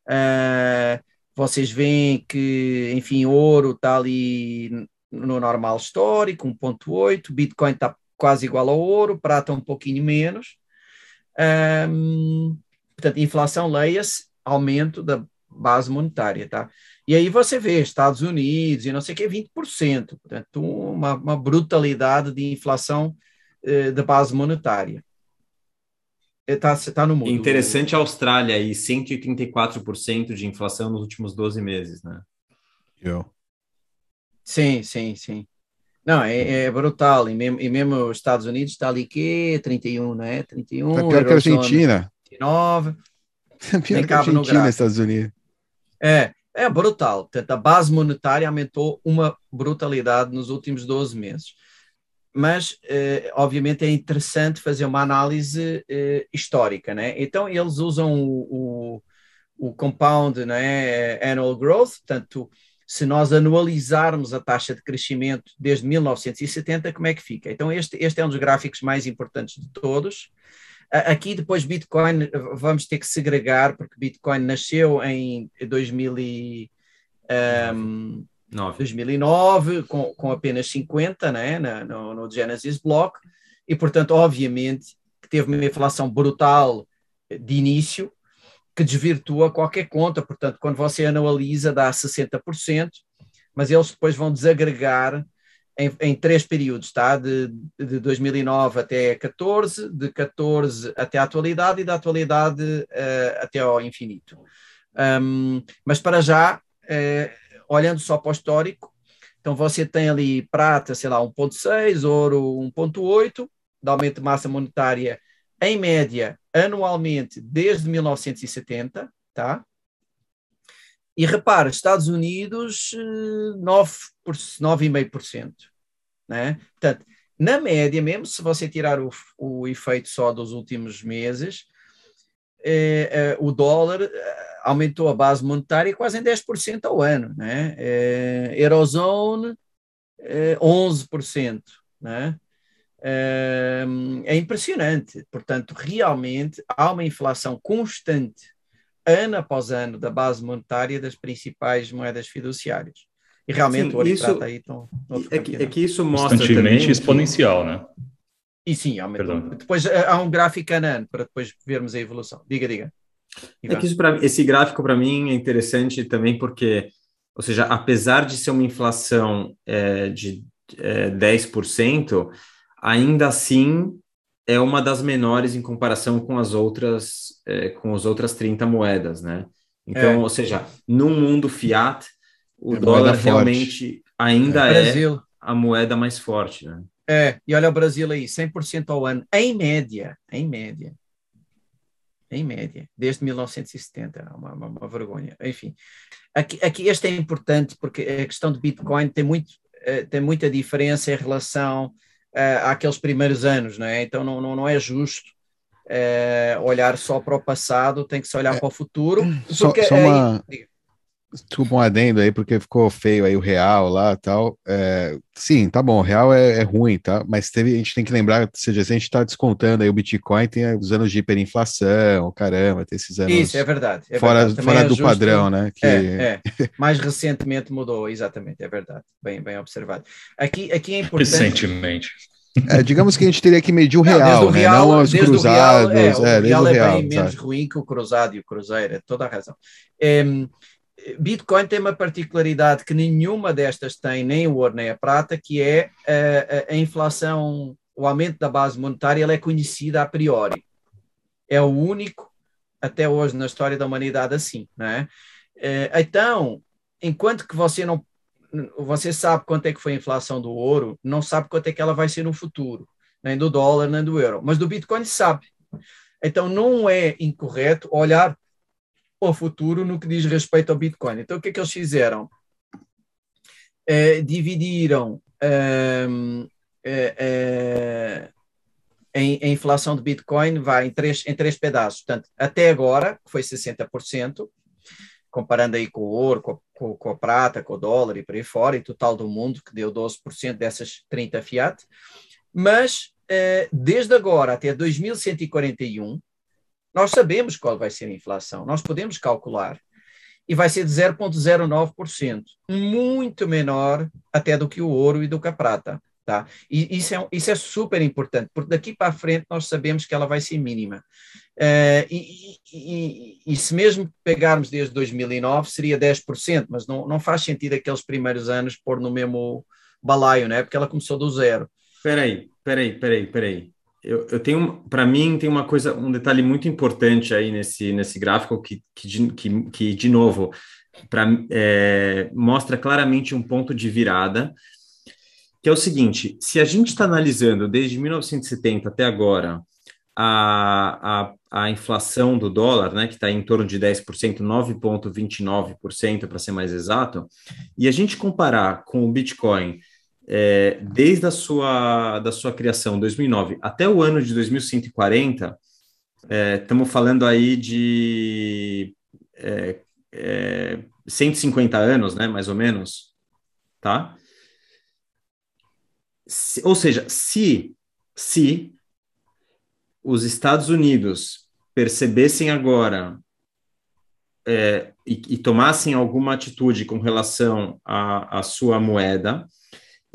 Eh, vocês veem que, enfim, ouro está ali no normal histórico, 1.8, Bitcoin está quase igual ao ouro, prata um pouquinho menos. Ahm, portanto, inflação, leia-se, aumento da base monetária, tá? E aí você vê Estados Unidos e não sei o que, 20%, portanto, uma, uma brutalidade de inflação eh, da base monetária. Está tá no mundo. Interessante a Austrália aí, 134% de inflação nos últimos 12 meses, né? Eu. Sim, sim, sim. Não, é, é brutal. E mesmo, e mesmo os Estados Unidos está ali que 31, né? 31, Tá pior que a Argentina. 29. Pior que a no Argentina. Estados Unidos. É, é brutal. Portanto, a base monetária aumentou uma brutalidade nos últimos 12 meses. Mas, eh, obviamente, é interessante fazer uma análise eh, histórica, né? Então, eles usam o, o, o compound né, annual growth, portanto, se nós anualizarmos a taxa de crescimento desde 1970, como é que fica? Então, este, este é um dos gráficos mais importantes de todos. Aqui depois Bitcoin vamos ter que segregar, porque Bitcoin nasceu em 2000 e, ehm, 9. 2009, com, com apenas 50 né, no, no Genesis Block, e portanto, obviamente, que teve uma inflação brutal de início, que desvirtua qualquer conta, portanto, quando você anualiza dá 60%, mas eles depois vão desagregar em, em três períodos, tá? De, de 2009 até 14, de 14 até a atualidade e da atualidade eh, até ao infinito. Um, mas para já, eh, olhando só para o histórico, então você tem ali prata, sei lá, 1,6, ouro 1,8, de aumento de massa monetária em média anualmente desde 1970, tá? E repara, Estados Unidos, eh, 9 por- 9,5%. Né? Portanto, na média, mesmo se você tirar o, o efeito só dos últimos meses, eh, eh, o dólar eh, aumentou a base monetária quase em 10% ao ano. Né? Eh, Eurozone, eh, 11%. Né? Eh, é impressionante. Portanto, realmente há uma inflação constante, ano após ano, da base monetária das principais moedas fiduciárias. E realmente Sim, o ouro e isso- prata aí estão. noutro É que, é que isso mostra também Constantemente que- exponencial, né? E sim, aumentou. Perdão. Depois eh, há um gráfico ano a ano para depois vermos a evolução. Diga, diga. É que isso pra- esse gráfico para mim é interessante também porque Ou seja, apesar de ser uma inflação é, de é, 10%, ainda assim é uma das menores em comparação com as outras, é, com as outras 30 moedas, né? Então, é. ou seja, num mundo fiat, o é dólar realmente ainda é, a moeda mais forte, né? É, e olha o Brasil aí, 100% ao ano, em média, em média. Em média, desde 1970, uma, uma, uma vergonha. Enfim, aqui, aqui este é importante porque a questão de Bitcoin tem, muito, uh, tem muita diferença em relação uh, àqueles primeiros anos, não é? Então não, não, não é justo uh, olhar só para o passado, tem que se olhar é, para o futuro. Só, só uma... Aí, Desculpa um adendo aí, porque ficou feio aí o real lá e tal. É, sim, tá bom, o real é, é, ruim, tá? Mas teve, a gente tem que lembrar, seja, se a gente tá descontando aí o Bitcoin, tem os anos de hiperinflação, caramba, tem esses anos. Isso, é verdade. É fora verdade. fora é do justo, padrão, né? Que... É, é. Mais recentemente mudou, exatamente, é verdade. Bem, bem observado. Aqui, aqui é importante. Recentemente. É, digamos que a gente teria que medir o real, não, o real né? não os cruzados. Real, é, o é, real é bem real, menos ruim que o cruzado e o cruzeiro, é toda a razão. É, Bitcoin tem uma particularidade que nenhuma destas tem, nem o ouro nem a prata, que é a, a, a inflação, o aumento da base monetária, ela é conhecida a priori. É o único, até hoje, na história da humanidade assim, não é? Eh, então, enquanto que você não você sabe quanto é que foi a inflação do ouro, não sabe quanto é que ela vai ser no futuro, nem do dólar, nem do euro, mas do Bitcoin sabe. Então não é incorreto olhar o futuro no que diz respeito ao Bitcoin. Então, o que é que eles fizeram? É, dividiram é, é, a inflação de Bitcoin vai em três, em três pedaços. Portanto, até agora, que foi 60%, comparando aí com o ouro, com, com, com, a prata, com o dólar e por aí fora, e total do mundo, que deu 12% dessas 30 fiat. Mas, eh, desde agora até 2141, nós sabemos qual vai ser a inflação, nós podemos calcular. E vai ser de 0,09%, muito menor até do que o ouro e do que a prata. Tá? E isso é, isso é super importante, porque daqui para frente nós sabemos que ela vai ser mínima. Uh, e, e, e, se mesmo pegarmos desde 2009, seria 10%, mas não, não faz sentido aqueles primeiros anos pôr no mesmo balaio, né? porque ela começou do zero. Espera aí, espera aí, espera aí eu, eu tenho, para mim, tem uma coisa, um detalhe muito importante aí nesse, nesse gráfico que, que, que, que de novo, é, mostra claramente um ponto de virada, que é o seguinte: se a gente está analisando desde 1970 até agora a, a, a inflação do dólar, né, que está em torno de 10%, 9,29% para ser mais exato, e a gente comparar com o Bitcoin é, desde a sua, da sua criação, 2009, até o ano de 2140, estamos é, falando aí de é, é, 150 anos, né, mais ou menos, tá? Se, ou seja, se, se os Estados Unidos percebessem agora é, e, e, tomassem alguma atitude com relação à sua moeda,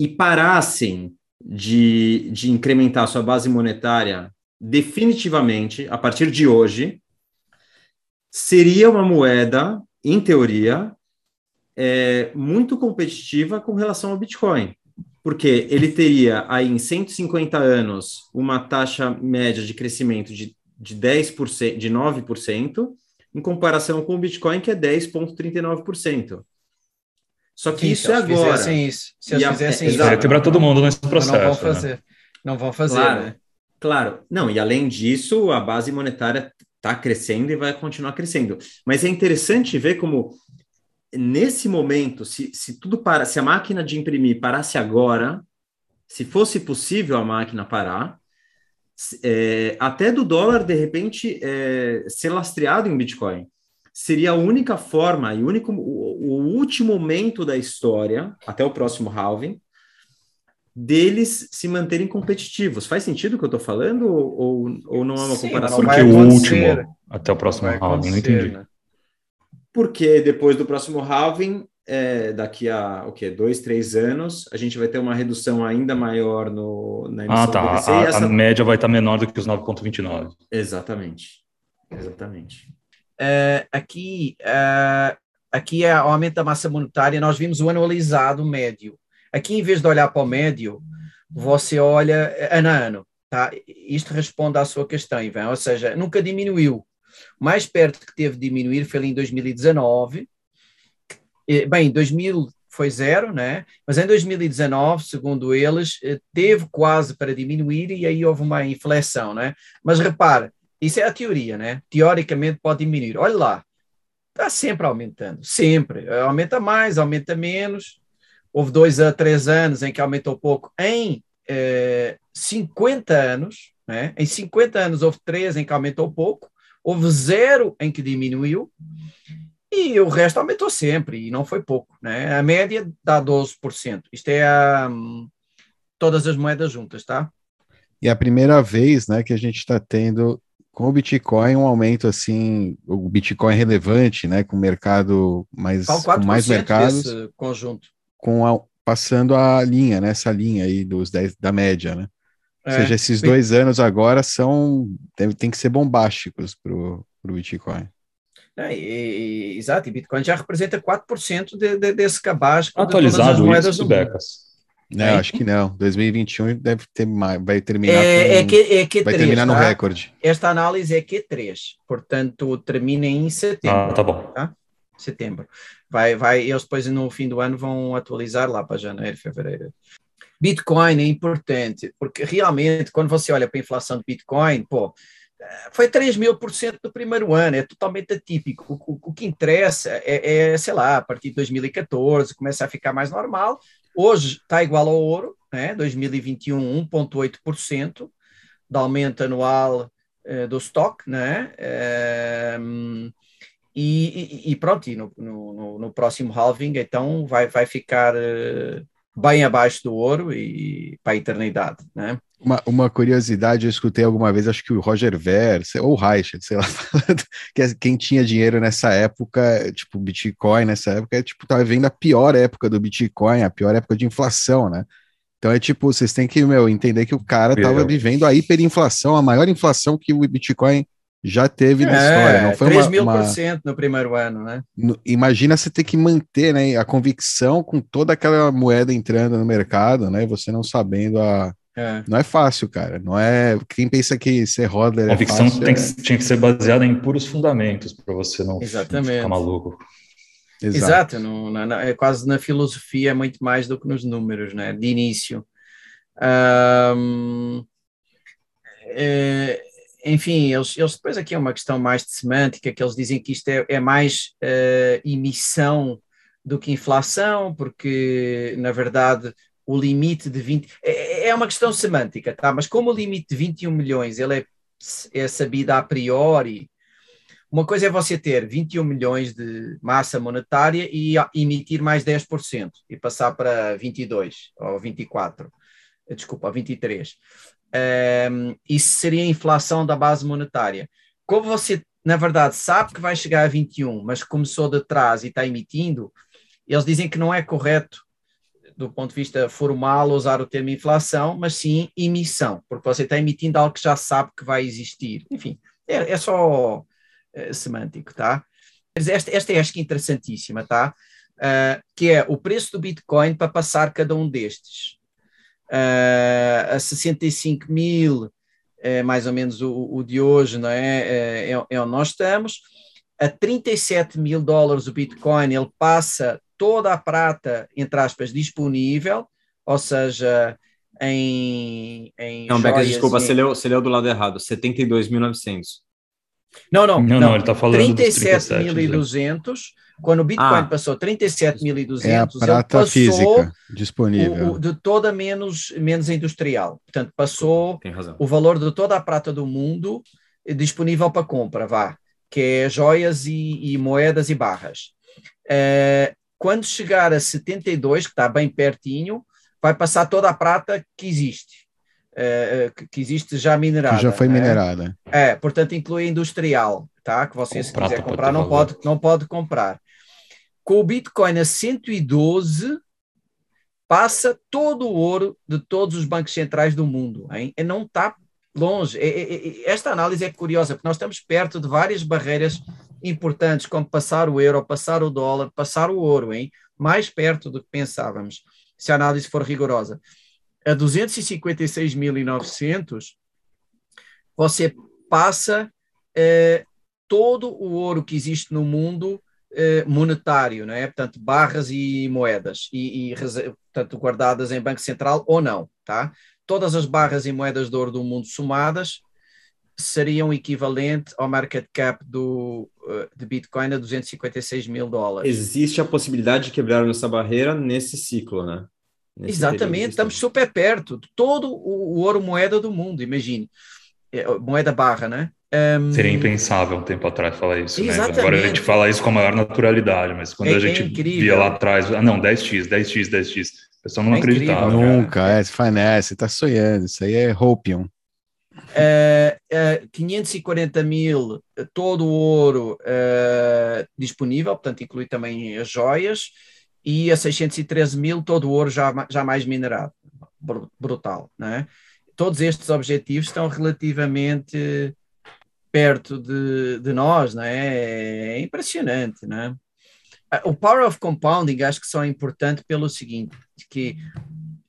e parassem de, de incrementar sua base monetária definitivamente, a partir de hoje, seria uma moeda, em teoria, é, muito competitiva com relação ao Bitcoin. Porque ele teria aí em 150 anos uma taxa média de crescimento de, de 10%, de 9%, em comparação com o Bitcoin, que é 10,39%. Só que Sim, isso é agora. Isso, se eles fizessem isso. Vai quebrar todo mundo nesse processo. Não vão fazer. Né? Não vão fazer, claro, né? Claro. Não, e além disso, a base monetária está crescendo e vai continuar crescendo. Mas é interessante ver como, nesse momento, se, se tudo para, se a máquina de imprimir parasse agora, se fosse possível a máquina parar, é, até do dólar, de repente, é, ser lastreado em Bitcoin seria a única forma e único, o, o último momento da história, até o próximo halving, deles se manterem competitivos. Faz sentido o que eu estou falando ou, ou não é uma Sim, comparação? Porque o último até o próximo halving, não entendi. Né? Porque depois do próximo halving, é, daqui a o quê? Dois, três anos, a gente vai ter uma redução ainda maior no, na emissão ah, tá. do a, essa... a média vai estar menor do que os 9,29. Exatamente. Exatamente. Uh, aqui, uh, aqui é o aumento da massa monetária, nós vimos o anualizado médio. Aqui, em vez de olhar para o médio, você olha ano a ano. Tá? Isto responde à sua questão, Ivan, ou seja, nunca diminuiu. Mais perto que teve de diminuir foi em 2019. Bem, em 2000 foi zero, né? mas em 2019, segundo eles, eh, teve quase para diminuir e aí houve uma inflexão. Né? Mas repara, isso é a teoria, né? teoricamente pode diminuir. Olha lá, está sempre aumentando, sempre. Aumenta mais, aumenta menos. Houve dois a três anos em que aumentou pouco. Em eh, 50 anos, né? em 50 anos houve três em que aumentou pouco, houve zero em que diminuiu, e o resto aumentou sempre, e não foi pouco. Né? A média dá 12%. Isto é a, todas as moedas juntas, tá? E é a primeira vez né, que a gente está tendo com o Bitcoin um aumento assim, o Bitcoin relevante, né, com o mercado mais, com mais mercados, conjunto. Com a, passando a linha, né, essa linha aí dos 10 da média, né? Ou é, seja, esses dois anos agora são tem, tem que ser bombásticos para o Bitcoin. É, e, exato, e Bitcoin já representa 4% de, de, desse cabaz atualizado de moedas isso, Becas. Não, é. acho que não. 2021 deve ter mais, vai terminar é, com, é que, é Q3, vai terminar tá? no recorde. Esta análise é Q3, portanto termina em setembro. Ah, tá bom. Tá? Setembro. Vai, vai, eles depois no fim do ano vão atualizar lá para janeiro, fevereiro. Bitcoin é importante, porque realmente, quando você olha para a inflação de Bitcoin, pô, foi 3 mil por cento no primeiro ano, é totalmente atípico. O, o, o que interessa é, é, sei lá, a partir de 2014 começa a ficar mais normal. Hoje está igual ao ouro, né? 2021, 1,8% de aumento anual uh, do estoque, né? Uh, e, e, pronto, e no, no, no, próximo halving, então vai, vai ficar uh, bem abaixo do ouro e para a eternidade, né? Uma, uma curiosidade, eu escutei alguma vez, acho que o Roger Ver, ou o Reich, sei lá, que é quem tinha dinheiro nessa época, tipo, Bitcoin nessa época, tipo, tava vendo a pior época do Bitcoin, a pior época de inflação, né? Então é tipo, vocês têm que, meu, entender que o cara tava vivendo a hiperinflação, a maior inflação que o Bitcoin já teve na é, história. Não foi 3 mil por cento no primeiro ano, né? No, imagina você ter que manter né, a convicção com toda aquela moeda entrando no mercado, né? Você não sabendo a. É. Não é fácil, cara. Não é. Quem pensa que ser hodler a convicção é fácil, tem que, tinha que ser baseada em puros fundamentos para você não Exatamente. ficar maluco. Exato, Exato. No, na, é quase na filosofia é muito mais do que nos números, né? De início. Um, é, enfim, eles, eles depois aqui é uma questão mais de semântica, que eles dizem que isto é, é mais uh, emissão do que inflação, porque na verdade o limite de 20 é, é uma questão semântica, tá? Mas como o limite de 21 milhões ele é, é sabido a priori, uma coisa é você ter 21 milhões de massa monetária e emitir mais 10% e passar para 22 ou 24, desculpa, 23 um, isso seria a inflação da base monetária. Como você, na verdade, sabe que vai chegar a 21, mas começou de trás e está emitindo, eles dizem que não é correto, do ponto de vista formal, usar o termo inflação, mas sim emissão, porque você está emitindo algo que já sabe que vai existir. Enfim, é, é só é, semântico, tá? Esta, esta é acho que interessantíssima, tá? Uh, que é o preço do Bitcoin para passar cada um destes uh, a 65 mil, é mais ou menos o, o de hoje, não é? É, é? é, onde nós estamos. A 37 mil dólares o Bitcoin, ele passa toda a prata, entre aspas, disponível, ou seja, em. em não, Beca, desculpa, você, leu, você leu do lado errado, 72.900. Não, não, não, não, ele está falando 37.200 quando o Bitcoin ah, passou 37.200, é a prata passou física disponível. O, o, de toda menos, menos industrial. Portanto, passou o valor de toda a prata do mundo disponível para compra, vá, que é joias e, e moedas e barras. Uh, quando chegar a 72, que está bem pertinho, vai passar toda a prata que existe. Uh, que existe já minerada. Que já foi né? minerada. É, portanto, inclui industrial, tá? Que você, se quiser comprar, não pode, não pode comprar com o Bitcoin a 112, passa todo o ouro de todos os bancos centrais do mundo. Hein? E não está longe. esta análise é curiosa, porque nós estamos perto de várias barreiras importantes como passar o euro, passar o dólar, passar o ouro, hein? mais perto do que pensávamos, se a análise for rigorosa. A 256.900, você passa eh, todo o ouro que existe no mundo eh, monetário, não é? Portanto, barras e moedas, e, e portanto, guardadas em Banco Central ou não, tá? Todas as barras e moedas de ouro do mundo somadas seriam equivalente ao market cap do, uh, de Bitcoin a 256 mil dólares. Existe a possibilidade de quebrar essa barreira nesse ciclo, né? Nesse Exatamente, estamos super perto de todo o, o ouro moeda do mundo, imagine. É, moeda barra, né? Um... Seria impensável um tempo atrás falar isso, né? Agora a gente fala isso com a maior naturalidade, mas quando é, a gente é via lá atrás, ah, não, 10x, 10x, 10x, o pessoal não é acreditava. Nunca, é, nessa, tá sonhando, isso aí é Hopium. Uh, uh, 540 mil, todo o ouro uh, disponível, portanto inclui também as joias, e a 613 mil, todo o ouro já, já mais minerado. Brutal, né? Todos estes objetivos estão relativamente perto de, de nós, né? É impressionante, né? O power of compounding acho que só é importante pelo seguinte, que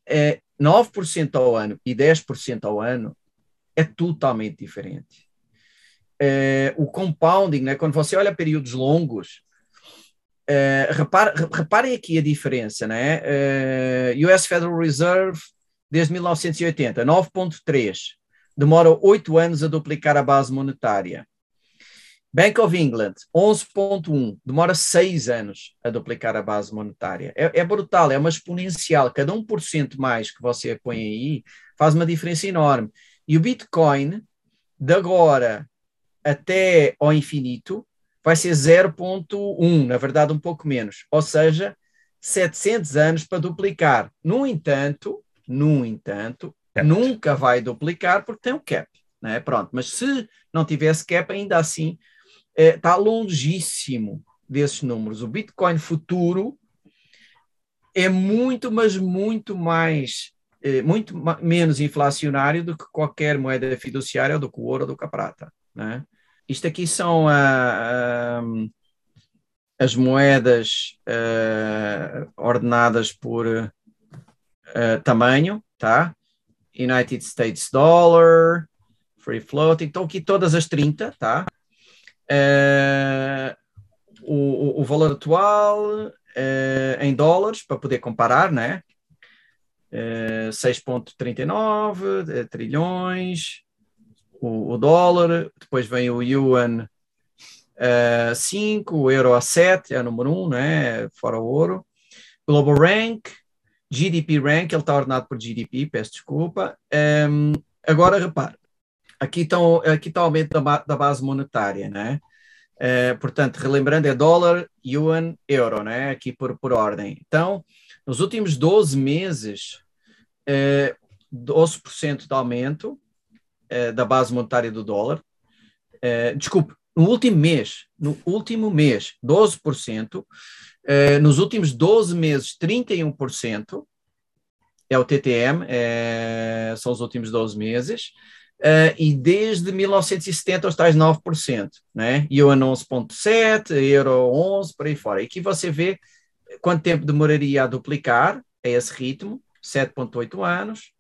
é 9% ao ano e 10% ao ano é totalmente diferente. É, o compounding, né, quando você olha períodos longos, é, repare, reparem aqui a diferença, né? É, US Federal Reserve desde 1980, 9,3 demora oito anos a duplicar a base monetária. Bank of England, 11,1, demora seis anos a duplicar a base monetária. É, é, brutal, é uma exponencial. Cada 1% mais que você põe aí faz uma diferença enorme. E o Bitcoin, de agora até ao infinito, vai ser 0,1, na verdade, um pouco menos. Ou seja, 700 anos para duplicar. No entanto, no entanto, Cap. nunca vai duplicar porque tem um cap, né? Pronto, mas se não tivesse cap, ainda assim está eh, longíssimo desses números. O Bitcoin futuro é muito, mas muito mais, muito menos inflacionário do que qualquer moeda fiduciária, do que o ouro ou do que a prata, né? Isto aqui são a, a, as moedas uh, ordenadas por tamanho, tá? United States Dollar, Free Floating, estão aqui todas as 30, tá? O, o, valor atual em dólares, para poder comparar, né? Uh, 6,39 trilhões, o, o, dólar, depois vem o yuan uh, 5, o euro a 7, é o número 1, né? Fora o ouro. Global Rank, GDP Rank, ele está ordenado por GDP, peço desculpa. Um, agora, repare, aqui, estão, aqui está o aumento da, da base monetária, né? Uh, portanto, relembrando, é dólar, yuan, euro, né? Aqui por, por ordem. Então, nos últimos 12 meses, uh, 12% de aumento uh, da base monetária do dólar. Uh, desculpe, no último mês, no último mês, 12%. Uh, nos últimos 12 meses, 31%, é o TTM, é, são os últimos 12 meses, e desde 1970 os tais 9%, né? Yuan 11.7, Euro 11, por aí fora. E aqui você vê quanto tempo demoraria a duplicar a esse ritmo, 7.8 anos,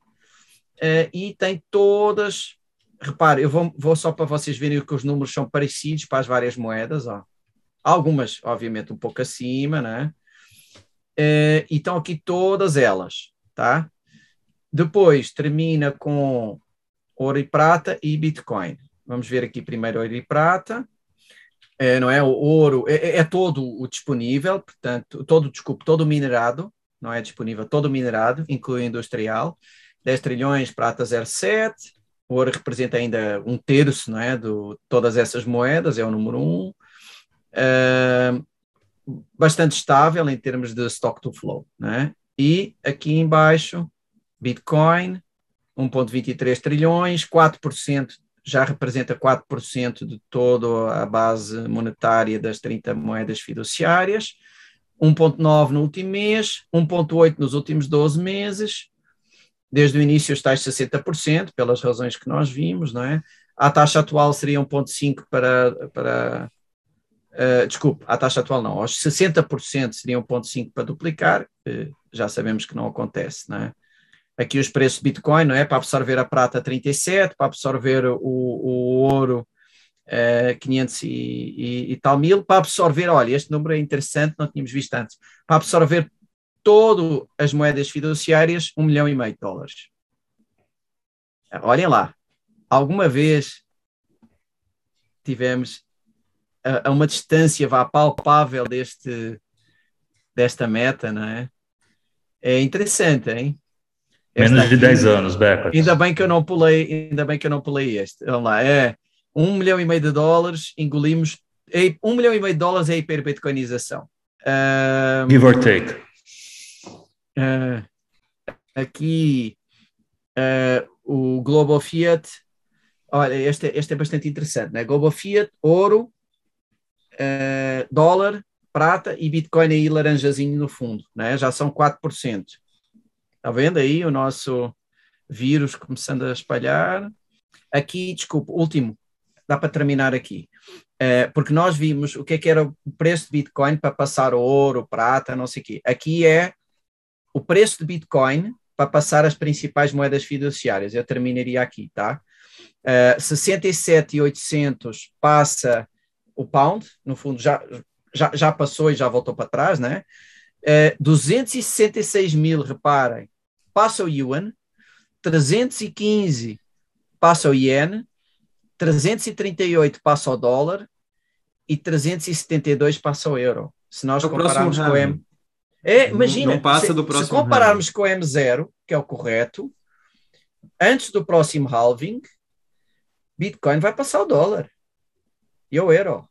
uh, e tem todas, repare, eu vou, vou só para vocês verem que os números são parecidos para as várias moedas, ó algumas, obviamente, um pouco acima, né? Uh, e estão aqui todas elas, tá? Depois termina com ouro e prata e Bitcoin. Vamos ver aqui primeiro ouro e prata. É, não é? O ouro é, é, é, todo o disponível, portanto, todo, desculpe, todo o minerado, não é disponível, todo o minerado, incluindo industrial. 10 trilhões, prata 0,7. O ouro representa ainda um terço, não é? De todas essas moedas, é o número um uh, bastante estável em termos de stock to flow. Né? E aqui embaixo, Bitcoin, 1,23 trilhões, 4%, já representa 4% de toda a base monetária das 30 moedas fiduciárias, 1,9 no último mês, 1,8 nos últimos 12 meses, desde o início está 60%, pelas razões que nós vimos, não é? A taxa atual seria 1,5 para, para uh, desculpe, à taxa atual não, aos 60% seria 1,5 para duplicar, já sabemos que não acontece, não é? Aqui os preços de Bitcoin, não é? Para absorver a prata 37, para absorver o, o ouro uh, 500 e, e, e, tal mil, para absorver, olha, este número é interessante, não tínhamos visto antes, para absorver todas as moedas fiduciárias, um milhão e meio de dólares. Olhem lá, alguma vez tivemos a, a uma distância vá palpável deste, desta meta, não é? É interessante, hein? Esta Menos de 10 anos, Beca. Ainda bem que eu não pulei, ainda bem que eu não pulei este. Vamos lá, é um milhão e meio de dólares, engolimos um milhão e meio de dólares é a hiperbitcoinização. Give or take. Uh, aqui uh, o Global Fiat, olha, este, é, este é bastante interessante, né? Global Fiat, ouro, uh, dólar, prata e Bitcoin aí laranjazinho no fundo, né? Já são 4%. Está vendo aí o nosso vírus começando a espalhar? Aqui, desculpa, último, dá para terminar aqui. Uh, porque nós vimos o que é que era o preço de Bitcoin para passar ouro, prata, não sei o quê. Aqui é o preço de Bitcoin para passar as principais moedas fiduciárias. Eu terminaria aqui, tá? Uh, 67,800 passa o pound, no fundo já, já, já passou e já voltou para trás, né? Uh, 266 mil, reparem, passa o yuan, 315 passa o yen, 338 passa o dólar e 372 passa o euro. Se nós é compararmos com o M... É, imagina, se, se, compararmos com o M0, que é o correto, antes do próximo halving, Bitcoin vai passar o dólar e o euro.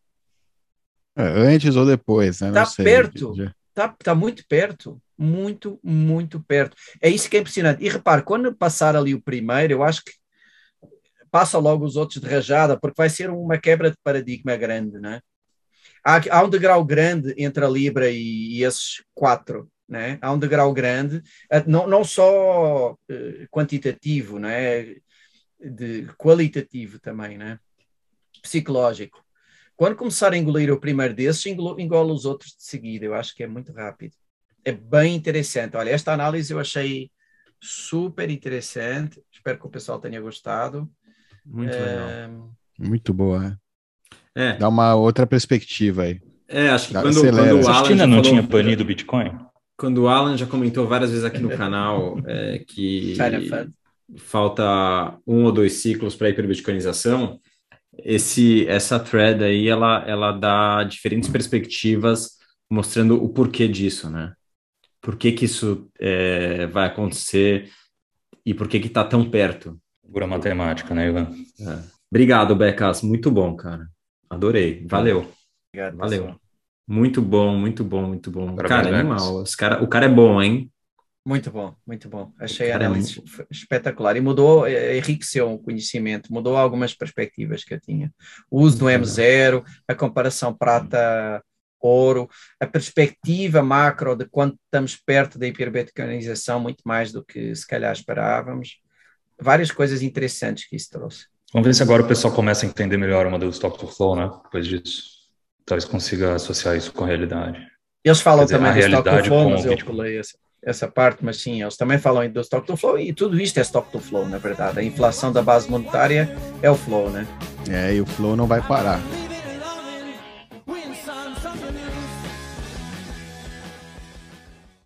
É, antes ou depois, né? Está perto, está tá muito perto, muito, muito perto. É isso que é impressionante. E repare, quando passar ali o primeiro, eu acho que passa logo os outros de rajada, porque vai ser uma quebra de paradigma grande, né? Há, há um degrau grande entre a Libra e, e esses quatro, né? Há um degrau grande, eh, não, não só uh, quantitativo, né? De qualitativo também, né? Psicológico. Quando começar a engolir o primeiro desses, engole os outros de seguida. Eu acho que é muito rápido. É bem interessante. Olha, esta análise eu achei super interessante. Espero que o pessoal tenha gostado. Muito legal. Muito boa. É. é. Dá uma outra perspectiva aí. É, acho que quando, quando, o Alan. ainda não falou, tinha banido o Bitcoin? Quando o Alan já comentou várias vezes aqui no canal é, que falta um ou dois ciclos para a hiperbitcoinização, esse, essa thread aí ela, ela dá diferentes perspectivas mostrando o porquê disso, né? Por que, que isso é, vai acontecer e por que que está tão perto. Pura matemática, né, Ivan? É. Obrigado, Becas. Muito bom, cara. Adorei. Valeu. Obrigado, Valeu. Pessoal. Muito bom, muito bom, muito bom. Parabéns, cara, animal. Os cara, o cara é bom, hein? Muito bom, muito bom. Achei a análise é espetacular e mudou, eh, enriqueceu o conhecimento, mudou algumas perspectivas que eu tinha. O uso do M0, a comparação prata-ouro, a perspectiva macro de quando estamos perto da hiperbetonização, muito mais do que se calhar esperávamos várias coisas interessantes que isso trouxe. Vamos ver se agora o pessoal começa a entender melhor o modelo Stock to Flow, né? Depois disso, talvez consiga associar isso com a realidade. Eles falam dizer, também do Stock to Flow, mas eu pulei essa, essa parte, mas sim, eles também falam do Stock to Flow e tudo isto é Stock to Flow, na verdade. A inflação da base monetária é o flow, né? É, e o flow não vai parar.